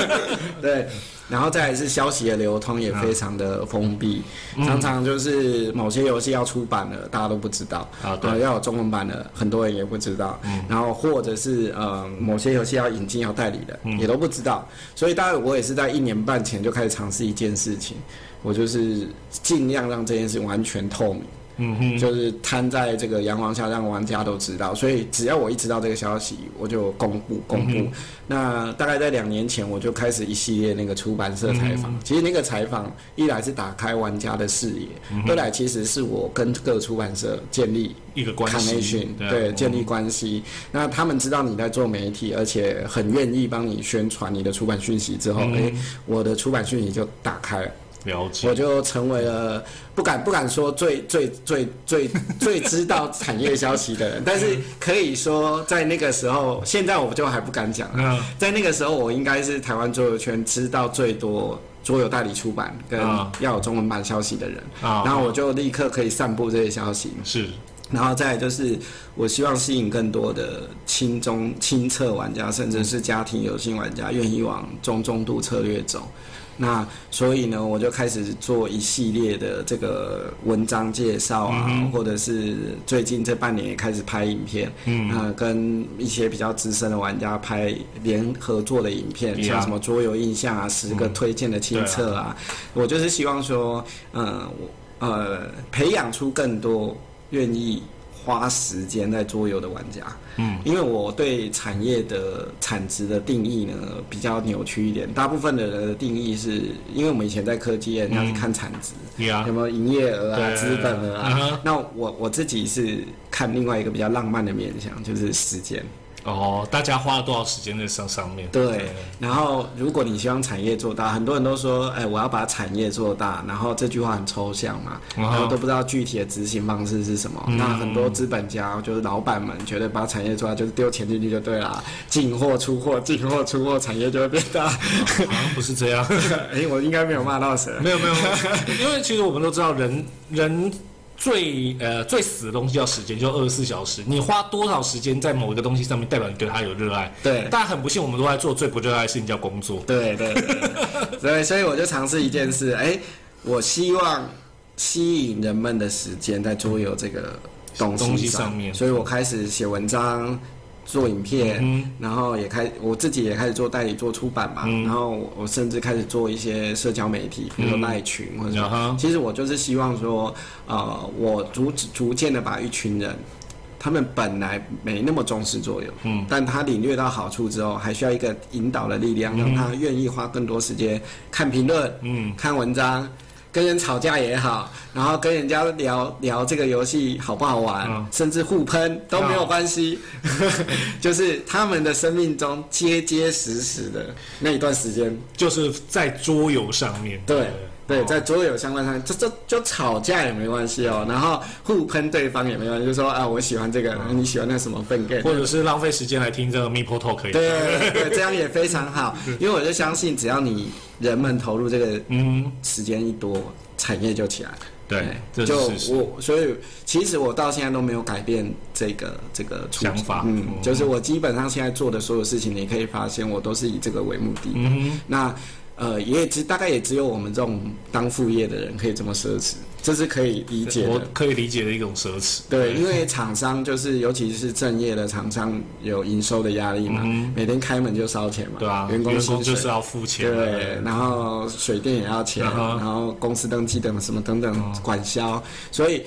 对，然后再来是消息的流通也非常的封闭，嗯。常常就是某些游戏要出版了，大家都不知道。啊对。要有中文版的，很多人也不知道，嗯。然后或者是呃某些游戏要引进要代理的，嗯。也都不知道，所以大概我也是在一年半前就开始尝试一件事情，我就是尽量让这件事完全透明。嗯哼，就是摊在这个阳光下，让玩家都知道。所以只要我一知道这个消息，我就公布公布。那大概在两年前，我就开始一系列那个出版社采访。其实那个采访一来是打开玩家的视野，二来其实是我跟各出版社建立一个关系对，建立关系。那他们知道你在做媒体，而且很愿意帮你宣传你的出版讯息之后，哎、我的出版讯息就打开了。了解我。就成为了不敢不敢说最最最最最知道产业消息的人，但是可以说在那个时候，现在我就还不敢讲了。嗯在那个时候，我应该是台湾桌游圈知道最多桌游代理出版跟啊要有中文版消息的人，啊然后我就立刻可以散布这些消息。是然后再来就是，我希望吸引更多的轻中轻测玩家，甚至是家庭游戏玩家，愿意往中中度策略走。那所以呢，我就开始做一系列的这个文章介绍啊，或者是最近这半年也开始拍影片，嗯，呃，跟一些比较资深的玩家拍联合作的影片像什么桌游印象啊，十个推荐的亲测啊，我就是希望说，嗯，我呃，培养出更多愿意花时间在桌游的玩家。嗯，因为我对产业的产值的定义呢比较扭曲一点，大部分的人的定义是因为我们以前在科技业，人家是看产值，呀有没有营业额啊、资本额啊。那我我自己是看另外一个比较浪漫的面向，就是时间。哦，大家花了多少时间在上上面？对，然后如果你希望产业做大，很多人都说，哎，我要把产业做大，然后这句话很抽象嘛，然后都不知道具体的执行方式是什么。那很多资本家就是老板们觉得把产业做大就是丢钱进去就对了，进货出货，进货出货，产业就会变大。好像不是这样。哎，我应该没有骂到谁。没有没有，因为其实我们都知道人人最呃最死的东西叫时间，就二十四小时。你花多少时间在某一个东西上面，代表你对它有热爱。对但很不幸，我们都在做最不热爱的事情，叫工作。对对对，对，所以我就尝试一件事，哎，我希望吸引人们的时间在桌游这个东东西西上面所以我开始写文章。做影片，嗯。然后也开我自己也开始做代理做出版嘛，嗯。然后我我甚至开始做一些社交媒体，比如说赖群或者其实我就是希望说，呃，我逐逐渐的把一群人，他们本来没那么重视作用，嗯，但他领略到好处之后，还需要一个引导的力量，让他愿意花更多时间看评论、嗯，看文章。跟人吵架也好，然后跟人家聊聊这个游戏好不好玩，嗯甚至互喷都没有关系，就是他们的生命中结结实实的那一段时间，就是在桌游上面。对对，哦在桌游相关上，这这就吵架也没关系哦，然后互喷对方也没关系，就说啊我喜欢这个，你喜欢那什么粪 game，或者是浪费时间来听这个 Meeple Talk 可以。对对对，这样也非常好，因为我就相信，只要你人们投入这个嗯，时间一多，产业就起来。对，这就。我，所以其实我到现在都没有改变这个这个想法嗯，嗯就是我基本上现在做的所有事情，你可以发现我都是以这个为目的。嗯那呃，也只大概也只有我们这种当副业的人可以这么奢侈，这是可以理解的，我的。可以理解的一种奢侈。对，因为厂商就是，尤其是正业的厂商，有营收的压力嘛，每天开门就烧钱嘛，嗯对啊，员工就是要付钱。对，然后水电也要钱，然后公司登记等什么等等管销，所以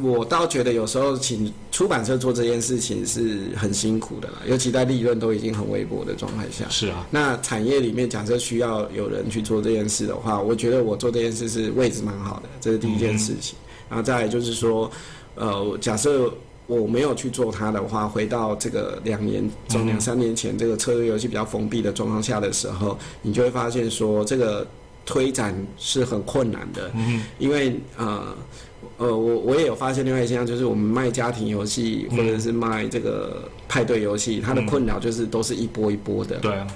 我倒觉得有时候请出版社做这件事情是很辛苦的啦，尤其在利润都已经很微薄的状态下。是啊，那产业里面假设需要有人去做这件事的话，我觉得我做这件事是位置蛮好的，这是第一件事情。然后再来就是说，呃，假设我没有去做它的话，回到这个两年、从两三年前这个策略游戏比较封闭的状况下的时候，你就会发现说这个推展是很困难的，嗯因为呃。呃，我我也有发现另外一个现象，就是我们卖家庭游戏或者是卖这个派对游戏，它的困扰就是都是一波一波的。对啊，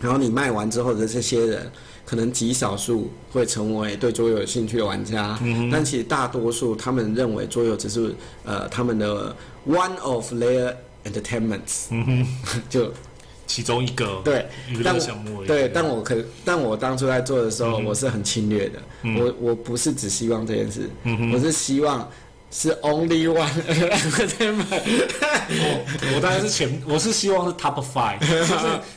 然后你卖完之后的这些人，可能极少数会成为对桌游有兴趣的玩家，但其实大多数他们认为桌游只是呃他们的 one of their entertainments，、嗯 就其中一个对娱但我乐项目。对，但我可但我当初在做的时候，我是很侵略的，我我不是只希望这件事，我是希望是 only one。我我当然是前，我是希望是 top five，就是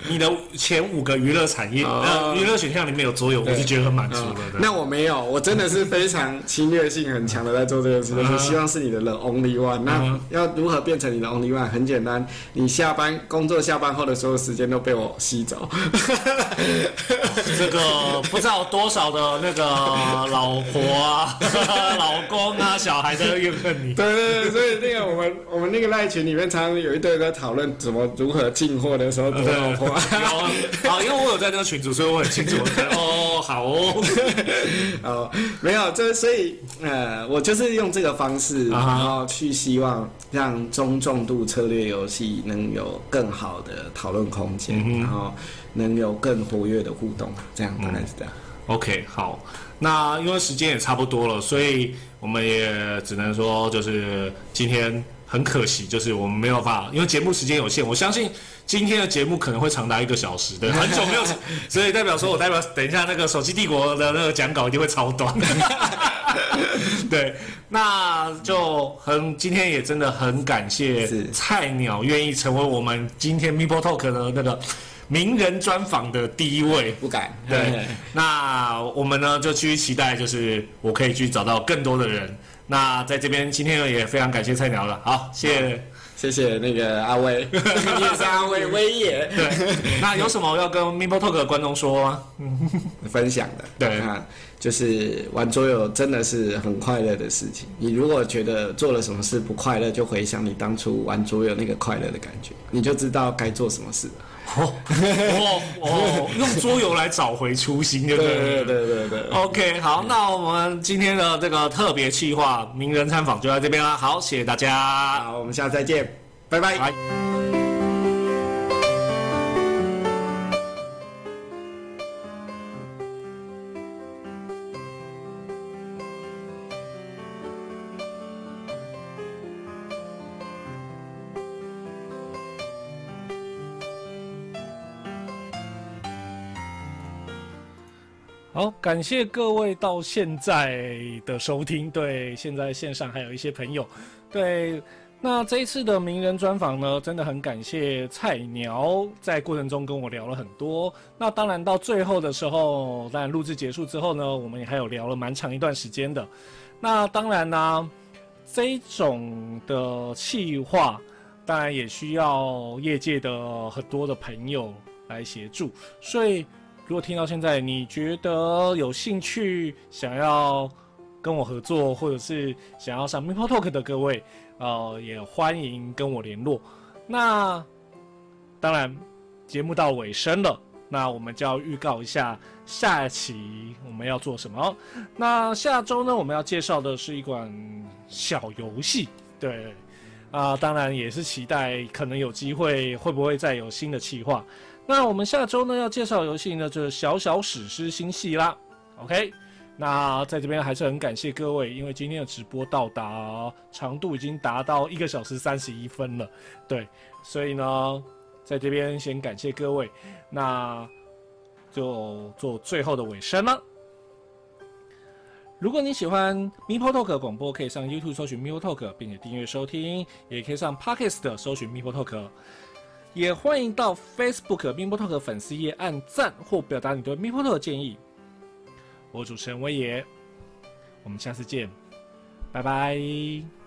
你的前五个娱乐产业，呃，娱乐选项里面有桌游，我是觉得很满足的。对那我没有，我真的是非常侵略性很强的在做这件事，就是希望是你的 the only one。那要如何变成你的 only one？很简单，你下班工作下班后的所有时间都被我吸走。这个不知道多少的那个老婆啊、老公啊、小孩在怨恨你。对对对，所以那个我们 我们那个赖群里面常常有一堆在讨论怎么如何进货的时候，怎么老婆。有啊，因为我有在那个群组，所以我很清楚。哦，好哦，哦，没有，这所以呃，我就是用这个方式，然后去希望让中重度策略游戏能有更好的讨论空间，然后能有更活跃的互动，这样大概是这样。OK，好，那因为时间也差不多了，所以我们也只能说，就是今天很可惜，就是我们没有办法，因为节目时间有限，我相信今天的节目可能会长达一个小时，对，很久没有，所以代表说我代表等一下那个手机帝国的那个讲稿一定会超短，对，那就很今天也真的很感谢菜鸟愿意成为我们今天 Meeple Talk 的那个。名人专访的第一位，不敢。对，那我们呢就去期待，就是我可以去找到更多的人。那在这边今天也非常感谢菜鸟了，好，谢谢，谢谢那个阿威，你也是阿威威爷。对，那有什么要跟 Mimo Talk 的观众说吗？分享的，对，就是玩桌游真的是很快乐的事情。你如果觉得做了什么事不快乐，就回想你当初玩桌游那个快乐的感觉，你就知道该做什么事。哦哦哦！用桌游来找回初心，对对对对对对。OK，好，那我们今天的这个特别企划名人参访就在这边啦。好，谢谢大家，好，我们下次再见，拜拜。感谢各位到现在的收听。对，现在线上还有一些朋友，对，那这一次的名人专访呢，真的很感谢菜鸟在过程中跟我聊了很多。那当然到最后的时候，当然录制结束之后呢，我们也还有聊了蛮长一段时间的。那当然呢，这种的气话，当然也需要业界的很多的朋友来协助，所以。如果听到现在，你觉得有兴趣想要跟我合作，或者是想要上 Mippo Talk 的各位，呃，也欢迎跟我联络。那当然，节目到尾声了，那我们就要预告一下下一期我们要做什么。那下周呢，我们要介绍的是一款小游戏，对，啊，当然也是期待可能有机会，会不会再有新的企划。那我们下周呢要介绍游戏呢，就是小小史诗星系啦。OK，那在这边还是很感谢各位，因为今天的直播到达长度已经达到一个小时三十一分了，对，所以呢，在这边先感谢各位，那就做最后的尾声了。如果你喜欢 m i p o Talk 广播，可以上 YouTube 搜寻 m i p o Talk，并且订阅收听，也可以上 Podcast 搜寻 m i p o Talk。也欢迎到 Facebook Mipotalk 粉丝页按赞或表达你对 Mipotalk 的建议。我主持人威爷，我们下次见，拜拜。